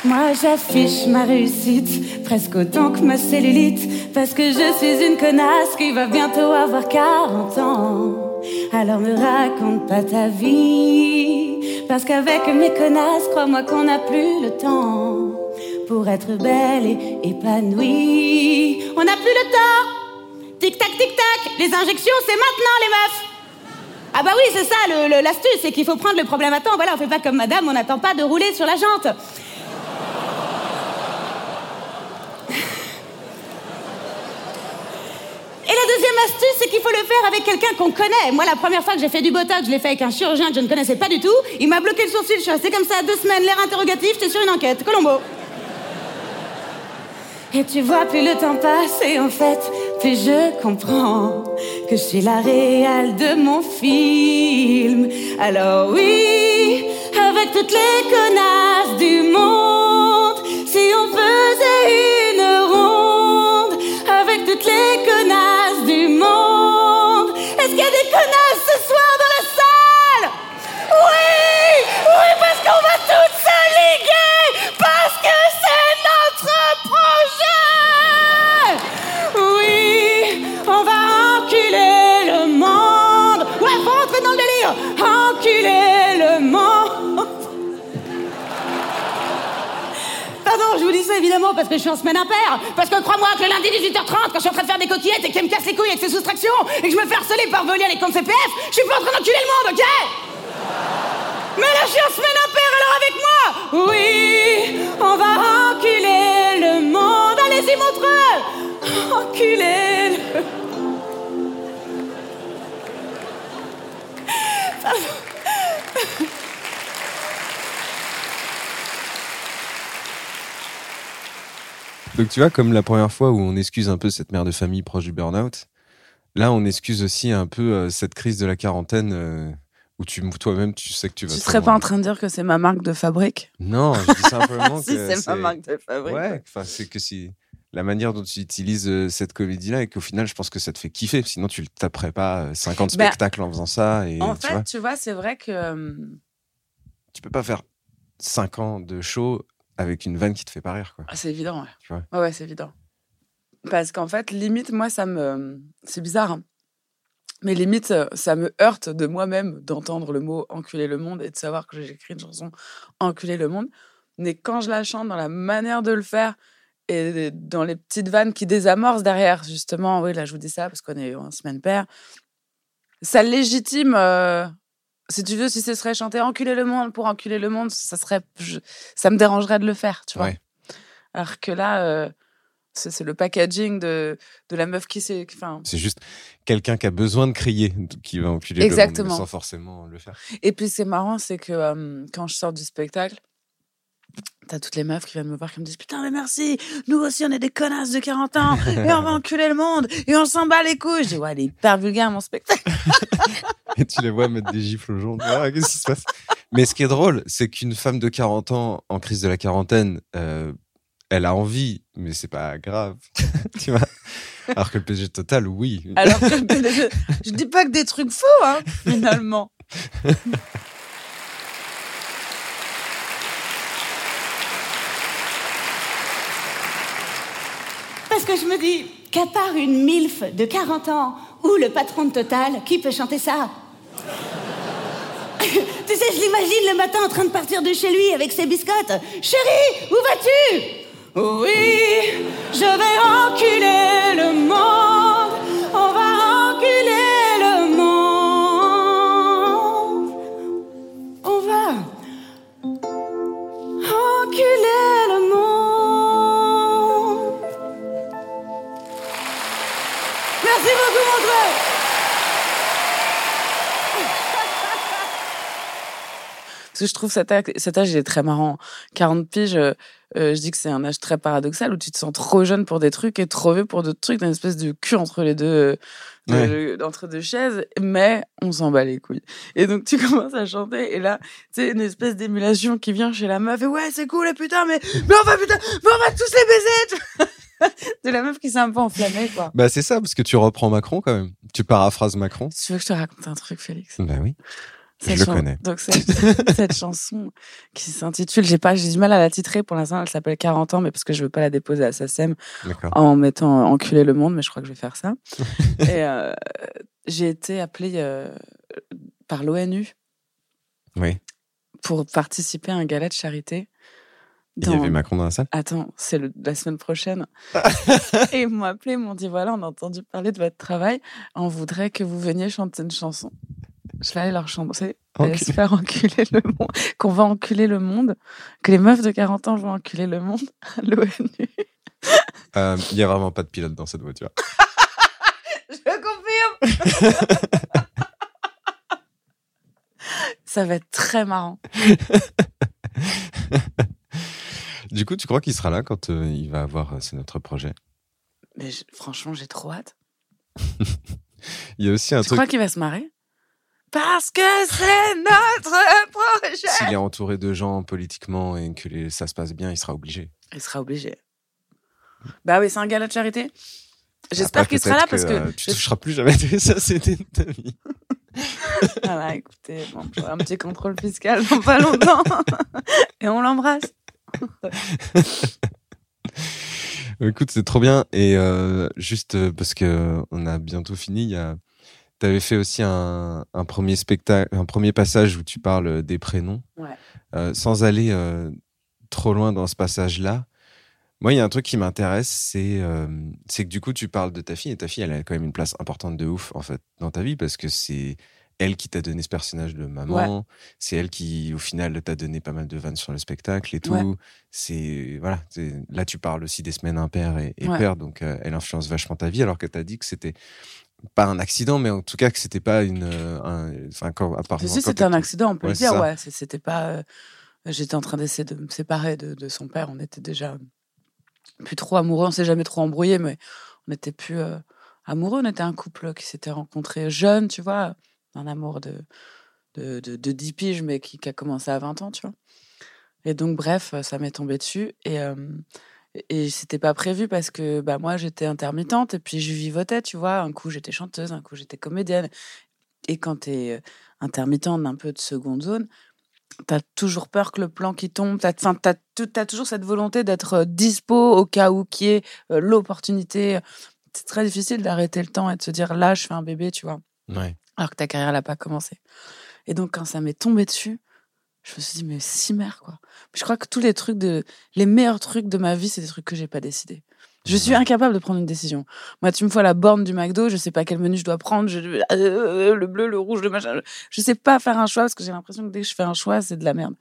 Moi j'affiche ma réussite presque autant que ma cellulite parce que je suis une connasse qui va bientôt avoir 40 ans. Alors me raconte pas ta vie parce qu'avec mes connasses, crois-moi qu'on n'a plus le temps pour être belle et épanouie. On n'a plus le temps. Tic tac tic tac, les injections c'est maintenant les meufs. Ah bah oui, c'est ça l'astuce, c'est qu'il faut prendre le problème à temps. Voilà, on fait pas comme madame, on n'attend pas de rouler sur la jante. Et la deuxième astuce, c'est qu'il faut le faire avec quelqu'un qu'on connaît. Moi, la première fois que j'ai fait du botox, je l'ai fait avec un chirurgien que je ne connaissais pas du tout. Il m'a bloqué le sourcil, je suis restée comme ça deux semaines, l'air interrogatif, j'étais sur une enquête. Colombo. Et tu vois, plus le temps passe en fait, plus je comprends que je suis la réale de mon film. Alors oui, avec toutes les connasses du monde, si on faisait une Pardon, je vous dis ça évidemment parce que je suis en semaine impaire. Parce que crois-moi que le lundi 18h30, quand je suis en train de faire des coquillettes et qu'elle me casse les couilles avec ses soustractions et que je me fais harceler par Veolia les comptes CPF, je suis pas en train d'enculer le monde, ok? Mais là, je suis en semaine impaire, Donc tu vois, comme la première fois où on excuse un peu cette mère de famille proche du burn-out, là on excuse aussi un peu euh, cette crise de la quarantaine euh, où tu toi-même tu sais que tu vas. Tu serais pas en train de dire que c'est ma marque de fabrique? Non, je dis simplement Si, que c'est ma marque de fabrique. Ouais, enfin c'est que si la manière dont tu utilises euh, cette comédie-là et qu'au final je pense que ça te fait kiffer. Sinon tu le taperais pas euh, 50 Ben, spectacles en faisant ça et En tu fait, vois, tu vois, c'est vrai que. tu peux pas faire 5 ans de show avec une vanne qui te fait pas rire quoi. ah, c'est évident, ouais. Tu vois. Ouais, ouais, c'est évident. Parce qu'en fait, limite, moi, ça me. C'est bizarre, hein. Mais limite, euh, ça me heurte de moi-même d'entendre le mot enculer le monde et de savoir que j'ai écrit une chanson enculer le monde. Mais quand je la chante dans la manière de le faire et dans les petites vannes qui désamorcent derrière, justement, oui, là, je vous dis ça parce qu'on est en semaine paire, ça légitime. euh, si tu veux, si ce serait chanter enculer le monde pour enculer le monde, ça serait, je- ça me dérangerait de le faire, tu vois. Ouais. Alors que là, euh, c'est le packaging de, de la meuf qui s'est. C'est juste quelqu'un qui a besoin de crier qui va enculer Exactement. le monde sans forcément le faire. Et puis c'est marrant, c'est que euh, quand je sors du spectacle, t'as toutes les meufs qui viennent me voir qui me disent Putain, mais merci, nous aussi on est des connasses de 40 ans et on va enculer le monde et on s'en bat les couilles. Je dis Ouais, il est hyper vulgaire mon spectacle. Et tu les vois mettre des gifles aux gens. Ah, Qu'est-ce qui se passe? Mais ce qui est drôle, c'est qu'une femme de 40 ans en crise de la quarantaine, euh, elle a envie, mais c'est pas grave. tu vois? Alors que le PSG total, oui. Alors que je, je dis pas que des trucs faux, hein, finalement. Parce que je me dis qu'à part une MILF de 40 ans ou le patron de Total, qui peut chanter ça? Tu sais, je l'imagine le matin en train de partir de chez lui avec ses biscottes. Chérie, où vas-tu? Oui, je vais enculer le monde. Que je trouve cet âge, cet âge il est très marrant. 40 piges, euh, euh, je dis que c'est un âge très paradoxal où tu te sens trop jeune pour des trucs et trop vieux pour d'autres trucs, une espèce de cul entre les deux, euh, de- entre deux chaises, mais on s'en bat les couilles. Et donc tu commences à chanter et là, sais, une espèce d'émulation qui vient chez la meuf et ouais, c'est cool, et putain, mais, mais on va putain, mais on va tous les baiser! C'est la meuf qui s'est un peu enflammée, quoi. Bah, c'est ça, parce que tu reprends Macron quand même. Tu paraphrases Macron. Tu veux que je te raconte un truc, Félix? Bah oui. Cette Je le connais. Donc cette, cette chanson qui s'intitule, j'ai pas, j'ai du mal à la titrer pour l'instant. Elle s'appelle 40 ans, mais parce que je veux pas la déposer à SACEM en mettant enculer le monde, mais je crois que je vais faire ça. Et euh, j'ai été appelée euh, par l'ONU Oui. pour participer à un gala de charité. Il y avait Macron dans la salle? Attends, c'est la semaine prochaine. et ils m'ont appelé, ils m'ont dit voilà, on a entendu parler de votre travail, on voudrait que vous veniez chanter une chanson. Je vais aller leur chanter, et Enculer. se faire enculer le monde, qu'on va enculer le monde, que les meufs de 40 ans vont enculer le monde à l'ONU. Euh, Il y a vraiment pas de pilote dans cette voiture. Je confirme Ça va être très marrant. Du coup, tu crois qu'il sera là quand euh, il va avoir euh, c'est notre projet? Mais je- franchement, j'ai trop hâte. Il y a aussi un Tu truc. crois qu'il va se marrer? Parce que c'est notre projet S'il est entouré de gens politiquement et que les- ça se passe bien, il sera obligé. Il sera obligé. Bah oui, c'est un gala de charité. J'espère qu'il sera là parce que. euh, tu toucheras plus jamais de ça, c'était de ta vie. Voilà, écoutez, bon, j'aurai un petit contrôle fiscal dans pas longtemps. Et on l'embrasse. Écoute, c'est trop bien. Et euh, juste euh, parce que on a bientôt fini, il y a... tu avais fait aussi un, un premier spectacle, un premier passage où tu parles des prénoms. Ouais. Euh, sans aller euh, trop loin dans ce passage-là, moi, il y a un truc qui m'intéresse, c'est euh, que du coup, tu parles de ta fille et ta fille, elle a quand même une place importante de ouf en fait dans ta vie parce que c'est elle qui t'a donné ce personnage de maman, c'est elle qui, au final, t'a donné pas mal de vannes sur le spectacle et tout. Ouais. C'est voilà, là tu parles aussi des semaines impaires et, et Ouais. paires, donc euh, elle influence vachement ta vie alors que t'as dit que c'était pas un accident, mais en tout cas que c'était pas une, euh, un- enfin quand apparemment. Si, c'était un accident, on peut Ouais, le dire. Ouais, c'était pas. euh, J'étais en train d'essayer de me séparer de, de son père. On était déjà plus trop amoureux. On s'est jamais trop embrouillé, mais on n'était plus euh, amoureux. On était un couple qui s'était rencontré jeune, tu vois, un amour de, de, de, de 10 piges, mais qui, qui a commencé à 20 ans, tu vois. Et donc, bref, ça m'est tombé dessus. Et, euh, et c'était pas prévu parce que bah, moi, j'étais intermittente et puis je vivotais, tu vois. Un coup, j'étais chanteuse, un coup, j'étais comédienne. Et quand tu es intermittente d'un peu de seconde zone, tu as toujours peur que le plan qui tombe. Tu as, toujours cette volonté d'être euh, dispo au cas où qui est euh, l'opportunité. C'est très difficile d'arrêter le temps et de se dire là, je fais un bébé, tu vois Ouais. alors que ta carrière n'a pas commencé. Et donc, quand ça m'est tombé dessus, je me suis dit, mais si mère, quoi. Je crois que tous les trucs de, les meilleurs trucs de ma vie, c'est des trucs que j'ai pas décidés. Je suis incapable de prendre une décision. Moi, tu me à la borne du McDo, je sais pas quel menu je dois prendre, je, euh, le bleu, le rouge, le machin. Je sais pas faire un choix parce que j'ai l'impression que dès que je fais un choix, c'est de la merde.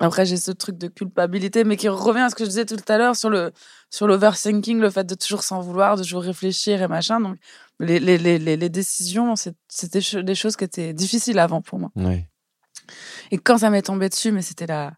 Après, j'ai ce truc de culpabilité, mais qui revient à ce que je disais tout à l'heure sur le, sur l'overthinking, le fait de toujours s'en vouloir, de toujours réfléchir et machin. Donc, les, les, les, les, décisions, c'était des choses qui étaient difficiles avant pour moi. Ouais. Et quand ça m'est tombé dessus, mais c'était la,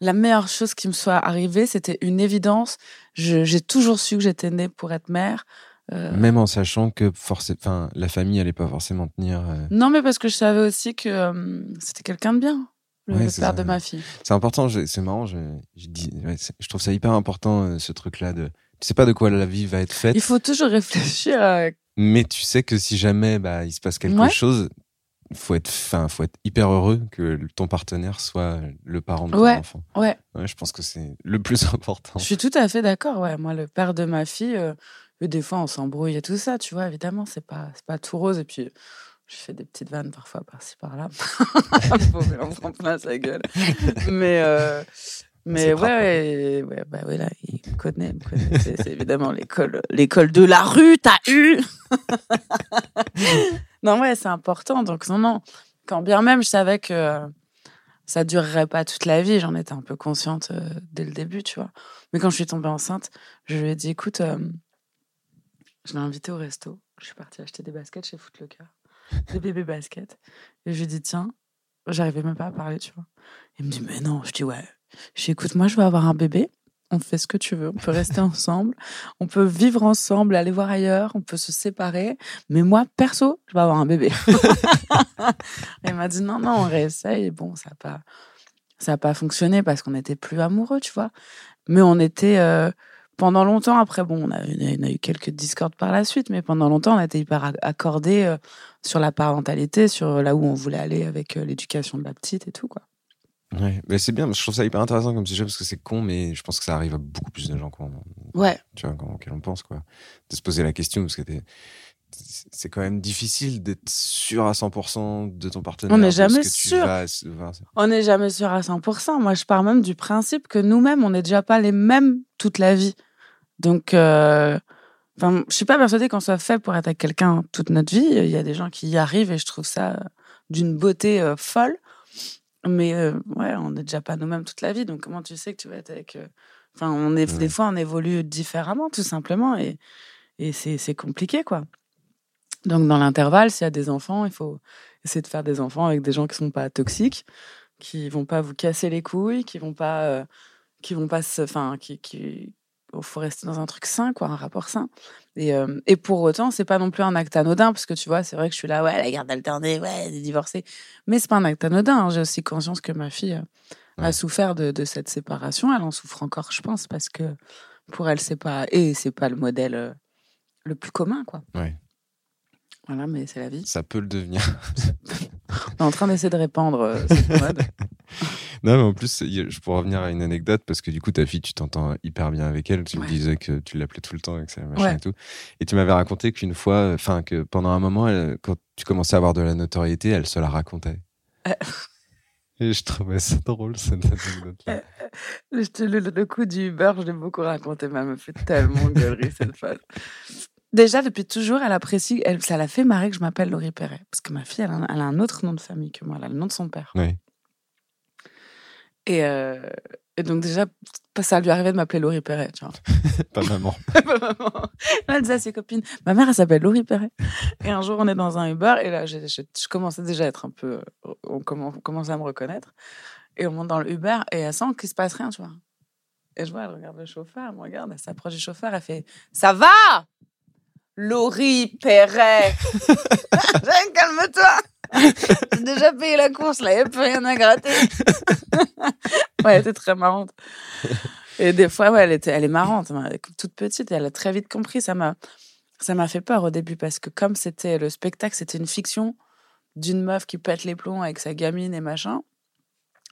la meilleure chose qui me soit arrivée, c'était une évidence. J'ai toujours su que j'étais née pour être mère. Euh, Même en sachant que enfin, la famille allait pas forcément tenir. euh, Non, mais parce que je savais aussi que euh, c'était quelqu'un de bien, le, Ouais, père de ma fille. C'est important, c'est marrant, je, je, dis, ouais, c'est- je trouve ça hyper important ce truc-là de. Tu sais pas de quoi la vie va être faite, Il faut toujours réfléchir à mais tu sais que si jamais bah, il se passe quelque Ouais. chose, faut être, enfin, faut être hyper heureux que ton partenaire soit le parent de ton Ouais. enfant. Ouais. Ouais, je pense que c'est le plus important. Je suis tout à fait d'accord. Ouais, moi, le père de ma fille, euh, des fois, on s'embrouille et tout ça, tu vois. Évidemment, c'est pas, c'est pas tout rose. Et puis, Je fais des petites vannes parfois par-ci par-là. Faut qu'il en prend plein sa gueule. Mais, euh, mais ouais, ouais, ouais, bah ouais, là, il me connaît. C'est c'est évidemment l'école, l'école de la rue, t'as eu. non, ouais, c'est important. Donc, non, non. Quand bien même je savais que euh, ça durerait pas toute la vie, j'en étais un peu consciente euh, dès le début, tu vois. Mais quand je suis tombée enceinte, je lui ai dit, écoute, euh, je l'ai invité au resto. Je suis partie acheter des baskets chez Footlocker, des bébés baskets. Et je lui ai dit, tiens, j'arrivais même pas à parler, tu vois. Il me dit, mais non. Je dis, ouais. Je dis, écoute, moi, je veux avoir un bébé. On fait ce que tu veux. On peut rester ensemble. On peut vivre ensemble, aller voir ailleurs. On peut se séparer. Mais moi, perso, je vais avoir un bébé. Il m'a dit, non, non, on réessaye. Bon, ça n'a pas, ça a pas fonctionné parce qu'on n'était plus amoureux, tu vois. Mais on était, euh, pendant longtemps, après, bon, on a, on a eu quelques discordes par la suite, mais pendant longtemps, on a été hyper ac- accordés euh, sur la parentalité, sur là où on voulait aller avec euh, l'éducation de la petite et tout, quoi. Ouais, mais c'est bien, je trouve ça hyper intéressant comme sujet parce que c'est con, mais je pense que ça arrive à beaucoup plus de gens qu'on Ouais. tu vois, auxquels on pense, quoi. De se poser la question parce que t'es- c'est quand même difficile d'être sûr à 100% de ton partenaire. On n'est jamais sûr. vas- enfin, c'est- On n'est jamais sûr à 100%. Moi, je pars même du principe que nous-mêmes, on n'est déjà pas les mêmes toute la vie. Donc, euh, enfin, je suis pas persuadée qu'on soit fait pour être avec quelqu'un toute notre vie. Il y a des gens qui y arrivent et je trouve ça euh, d'une beauté euh, folle. Mais euh, ouais, on n'est déjà pas nous-mêmes toute la vie. Donc, comment tu sais que tu vas être avec. Enfin, on est, Ouais. des fois, on évolue différemment, tout simplement. Et, et c'est compliqué, quoi. Donc, dans l'intervalle, s'il y a des enfants, il faut essayer de faire des enfants avec des gens qui sont pas toxiques, qui vont pas vous casser les couilles, qui vont pas, euh, qui vont pas se, enfin, qui, faut rester dans un truc sain, quoi, un rapport sain. Et, euh, et pour autant, c'est pas non plus un acte anodin, parce que tu vois, c'est vrai que je suis là, ouais, la garde alternée, ouais, des divorcés. Mais c'est pas un acte anodin. hein. J'ai aussi conscience que ma fille euh, a souffert de, de cette séparation. Elle en souffre encore, je pense, parce que pour elle, c'est pas, et c'est pas le modèle euh, le plus commun, quoi. Ouais. Voilà, mais c'est la vie. Ça peut le devenir. On est en train d'essayer de répandre euh, cette mode. non, mais en plus, je pourrais revenir à une anecdote parce que du coup, ta fille, tu t'entends hyper bien avec elle. Tu me disais que tu l'appelais tout le temps, et que c'est machin Ouais. et tout. Et tu m'avais raconté qu'une fois, enfin, que pendant un moment, elle- quand tu commençais à avoir de la notoriété, elle se la racontait. Euh. Et je trouvais ça drôle, cette anecdote-là. Le, je te- le- le coup du beurre, je l'ai beaucoup raconté, mais elle me fait tellement gueulerie cette phase. Déjà, depuis toujours, elle apprécie, elle, ça l'a fait marrer que je m'appelle Laurie Perret. Parce que ma fille, elle a, un- elle a un autre nom de famille que moi, elle a le nom de son père. Ouais. Et, euh, et donc, déjà, ça lui arrivait de m'appeler Laurie Perret, tu vois. Pas maman. Ma maman, elle disait à ses copines, ma mère, elle s'appelle Laurie Perret. Et un jour, on est dans un Uber, et là, je, je- je commençais déjà à être un peu. euh, on commençait à me reconnaître. Et on monte dans le Uber, et elle sent qu'il se passe rien, tu vois. Et je vois, elle regarde le chauffeur, elle me regarde, elle s'approche du chauffeur, elle fait Ça va? Laurie Perret calme-toi J'ai déjà payé la course, là, il n'y a plus rien à gratter. ouais, elle était très marrante. Et des fois, ouais, elle, était, elle est marrante. est toute petite et elle a très vite compris. Ça m'a, ça m'a fait peur au début parce que comme c'était le spectacle, c'était une fiction d'une meuf qui pète les plombs avec sa gamine et machin.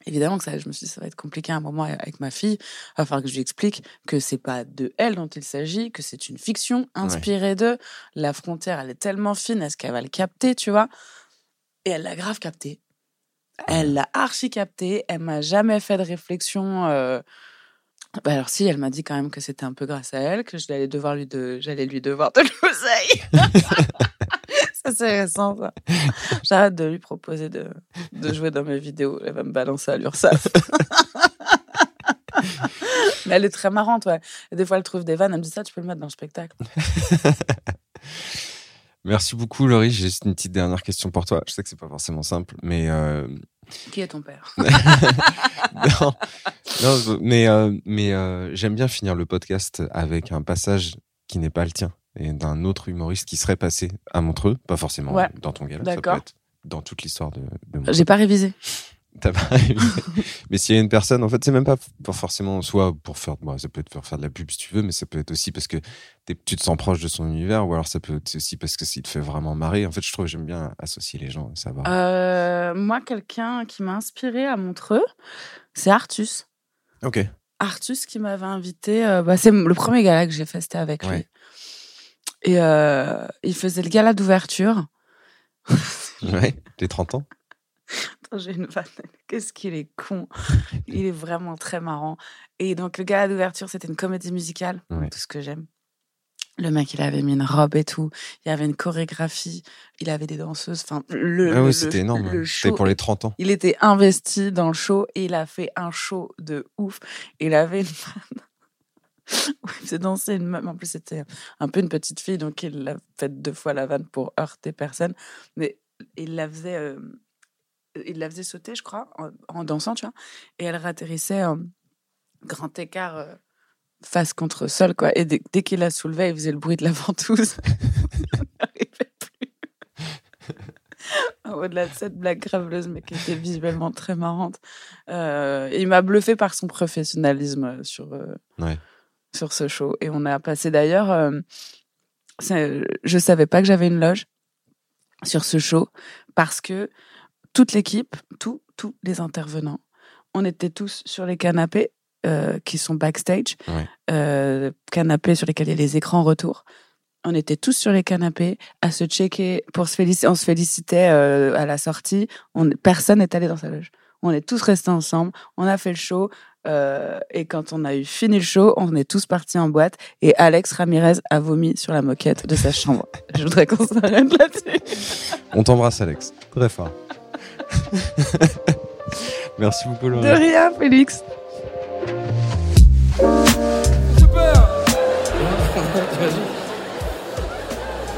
Évidemment que ça, je me suis dit, ça va être compliqué à un moment avec ma fille. Il va falloir que je lui explique que c'est pas de elle dont il s'agit, que c'est une fiction inspirée d'eux. La frontière, elle est tellement fine, est-ce qu'elle va le capter, tu vois? Et elle l'a grave capté. Elle l'a archi capté. Elle m'a jamais fait de réflexion. euh, bah alors si, elle m'a dit quand même que c'était un peu grâce à elle que j'allais devoir lui de, j'allais lui devoir de l'oseille. ça c'est récent ça. J'arrête de lui proposer de, de jouer dans mes vidéos. Elle va me balancer à l'URSSAF. Mais elle est très marrante, ouais. Et des fois, elle trouve des vannes. Elle me dit ça, tu peux le mettre dans le spectacle. Merci beaucoup, Laurie. J'ai juste une petite dernière question pour toi. Je sais que c'est pas forcément simple, mais euh, Qui est ton père? Non, non, mais euh, mais euh, j'aime bien finir le podcast avec un passage qui n'est pas le tien et d'un autre humoriste qui serait passé à Montreux, pas forcément Ouais. dans ton gala, ça peut être dans toute l'histoire de, de Montreux. J'ai pas révisé. T'as pas révisé. mais s'il y a une personne, en fait, c'est même pas pour forcément soit pour faire, bon, ça peut être pour faire de la pub si tu veux, mais ça peut être aussi parce que tu te sens proche de son univers, ou alors ça peut être aussi parce que s'il te fait vraiment marrer. En fait, je trouve que j'aime bien associer les gens, et savoir. Euh, moi, quelqu'un qui m'a inspiré à Montreux, c'est Artus. Ok. Artus qui m'avait invité. euh, bah, c'est le premier gala que j'ai fait, c'était avec lui. Et euh, il faisait le gala d'ouverture. Ouais, les 30 ans. Attends, j'ai une vanne. Qu'est-ce qu'il est con. Il est vraiment très marrant. Et donc, le gala d'ouverture, c'était une comédie musicale. Ouais. Tout ce que j'aime. Le mec, il avait mis une robe et tout. Il y avait une chorégraphie. Il avait des danseuses. Enfin, le, Ah oui, le- c'était énorme. le C'était pour les 30 ans. il était investi dans le show et il a fait un show de ouf. Il avait une vanne où il danser une meuf. En plus, c'était un peu une petite fille, donc il a fait deux fois la vanne pour heurter personne. Mais il la faisait, euh, il la faisait sauter, je crois, en, dansant, tu vois. Et elle ratterrissait en grand écart euh, face contre sol, quoi. Et dès, qu'il la soulevait, il faisait le bruit de la ventouse. Au-delà de cette blague graveleuse, mais qui était visuellement très marrante, euh, il m'a bluffé par son professionnalisme sur, Ouais. Sur ce show. Et on a passé d'ailleurs. euh, c'est- je savais pas que j'avais une loge sur ce show parce que toute l'équipe, tous tous les intervenants, on était tous sur les canapés euh, qui sont backstage, euh, canapés sur lesquels il y a les écrans retour. On était tous sur les canapés à se checker pour se féliciter. On se félicitait euh, à la sortie. On, personne n'est allé dans sa loge. On est tous restés ensemble. On a fait le show. Euh, et quand on a eu fini le show, on est tous partis en boîte. Et Alex Ramirez a vomi sur la moquette de sa chambre. Je voudrais qu'on s'arrête là-dessus. On t'embrasse, Alex. Très fort. Merci beaucoup, De Laurent. rien, Félix.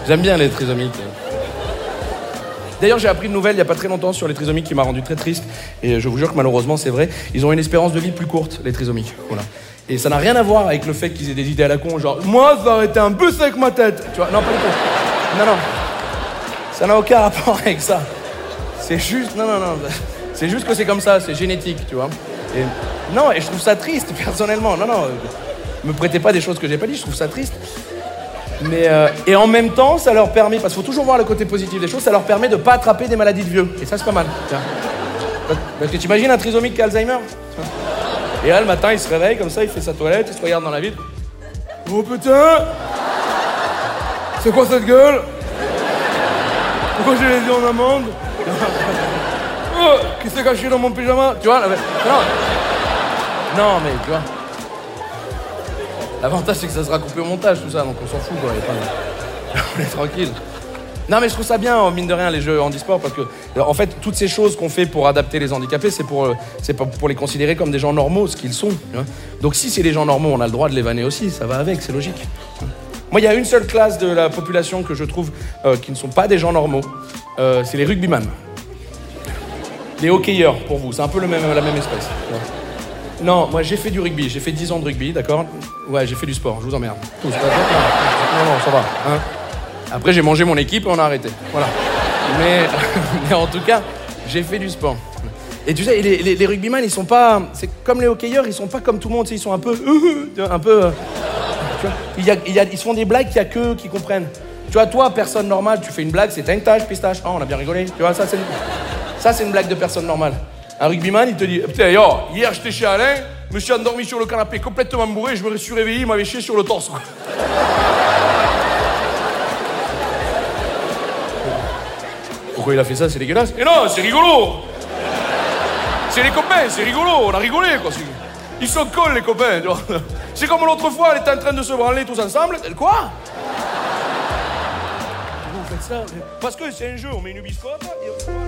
J'aime bien les trisomiques. D'ailleurs, j'ai appris une nouvelle il n'y a pas très longtemps sur les trisomiques qui m'a rendu très triste. Et je vous jure que malheureusement, c'est vrai. Ils ont une espérance de vie plus courte, les trisomiques. Voilà. Et ça n'a rien à voir avec le fait qu'ils aient des idées à la con, genre moi, ça aurait été un peu sec ma tête. Tu vois, non, pas du tout. Non, non. Ça n'a aucun rapport avec ça. C'est juste. Non, non, non. C'est juste que c'est comme ça, c'est génétique, tu vois. Et, non, et je trouve ça triste, personnellement. Non, non. Me prêtez pas des choses que j'ai pas dit, je trouve ça triste. Mais euh, et en même temps, ça leur permet, parce qu'il faut toujours voir le côté positif des choses, ça leur permet de pas attraper des maladies de vieux. Et ça, c'est pas mal. Tiens. Parce que t'imagines un trisomique qui a Alzheimer. Et là, le matin, il se réveille comme ça, il fait sa toilette, il se regarde dans la vitre. Oh putain C'est quoi cette gueule? Pourquoi j'ai les yeux en amande? Oh, Qui s'est caché dans mon pyjama? Tu vois Non Non, mais tu vois. L'avantage, c'est que ça sera coupé au montage, tout ça, donc on s'en fout, on est tranquille. Non, mais je trouve ça bien, mine de rien, les jeux handisport, parce que, euh, en fait, toutes ces choses qu'on fait pour adapter les handicapés, c'est pour, euh, pour les considérer comme des gens normaux, ce qu'ils sont. Donc, si c'est des gens normaux, on a le droit de les vanner aussi, ça va avec, c'est logique. Moi, il y a une seule classe de la population que je trouve euh, qui ne sont pas des gens normaux, c'est les rugbyman. Les hockeyeurs, pour vous, c'est un peu le même, la même espèce. Non, moi j'ai fait du rugby, j'ai fait 10 ans de rugby, d'accord Ouais, j'ai fait du sport, je vous emmerde. Tous, d'accord Non, non, ça va. hein. Après, j'ai mangé mon équipe et on a arrêté. Voilà. Mais, mais en tout cas, j'ai fait du sport. Et tu sais, les, les, les rugbyman, ils sont pas. C'est comme les hockeyeurs, ils sont pas comme tout le monde, ils sont un peu. tu vois, un peu. euh, tu vois, il y a, il y a- ils se font des blagues qu'il y a qu'eux qui comprennent. Tu vois, toi, personne normale, tu fais une blague, c'est tâche, pistache. Oh, on a bien rigolé. Tu vois, ça, c'est une, ça, c'est une blague de personne normale. Un rugbyman, il te dit Putain, yo, hier j'étais chez Alain, je me suis endormi sur le canapé complètement bourré, je me suis réveillé, il m'avait chié sur le torse. quoi. Pourquoi il a fait ça C'est dégueulasse. Et non, c'est rigolo C'est les copains, c'est rigolo, on a rigolé quoi. Ils sont cons les copains, tu vois. C'est comme l'autre fois, elle était en train de se branler tous ensemble. Elle, Quoi Pourquoi vous faites ça? Parce que c'est un jeu, on met une biscotte et on...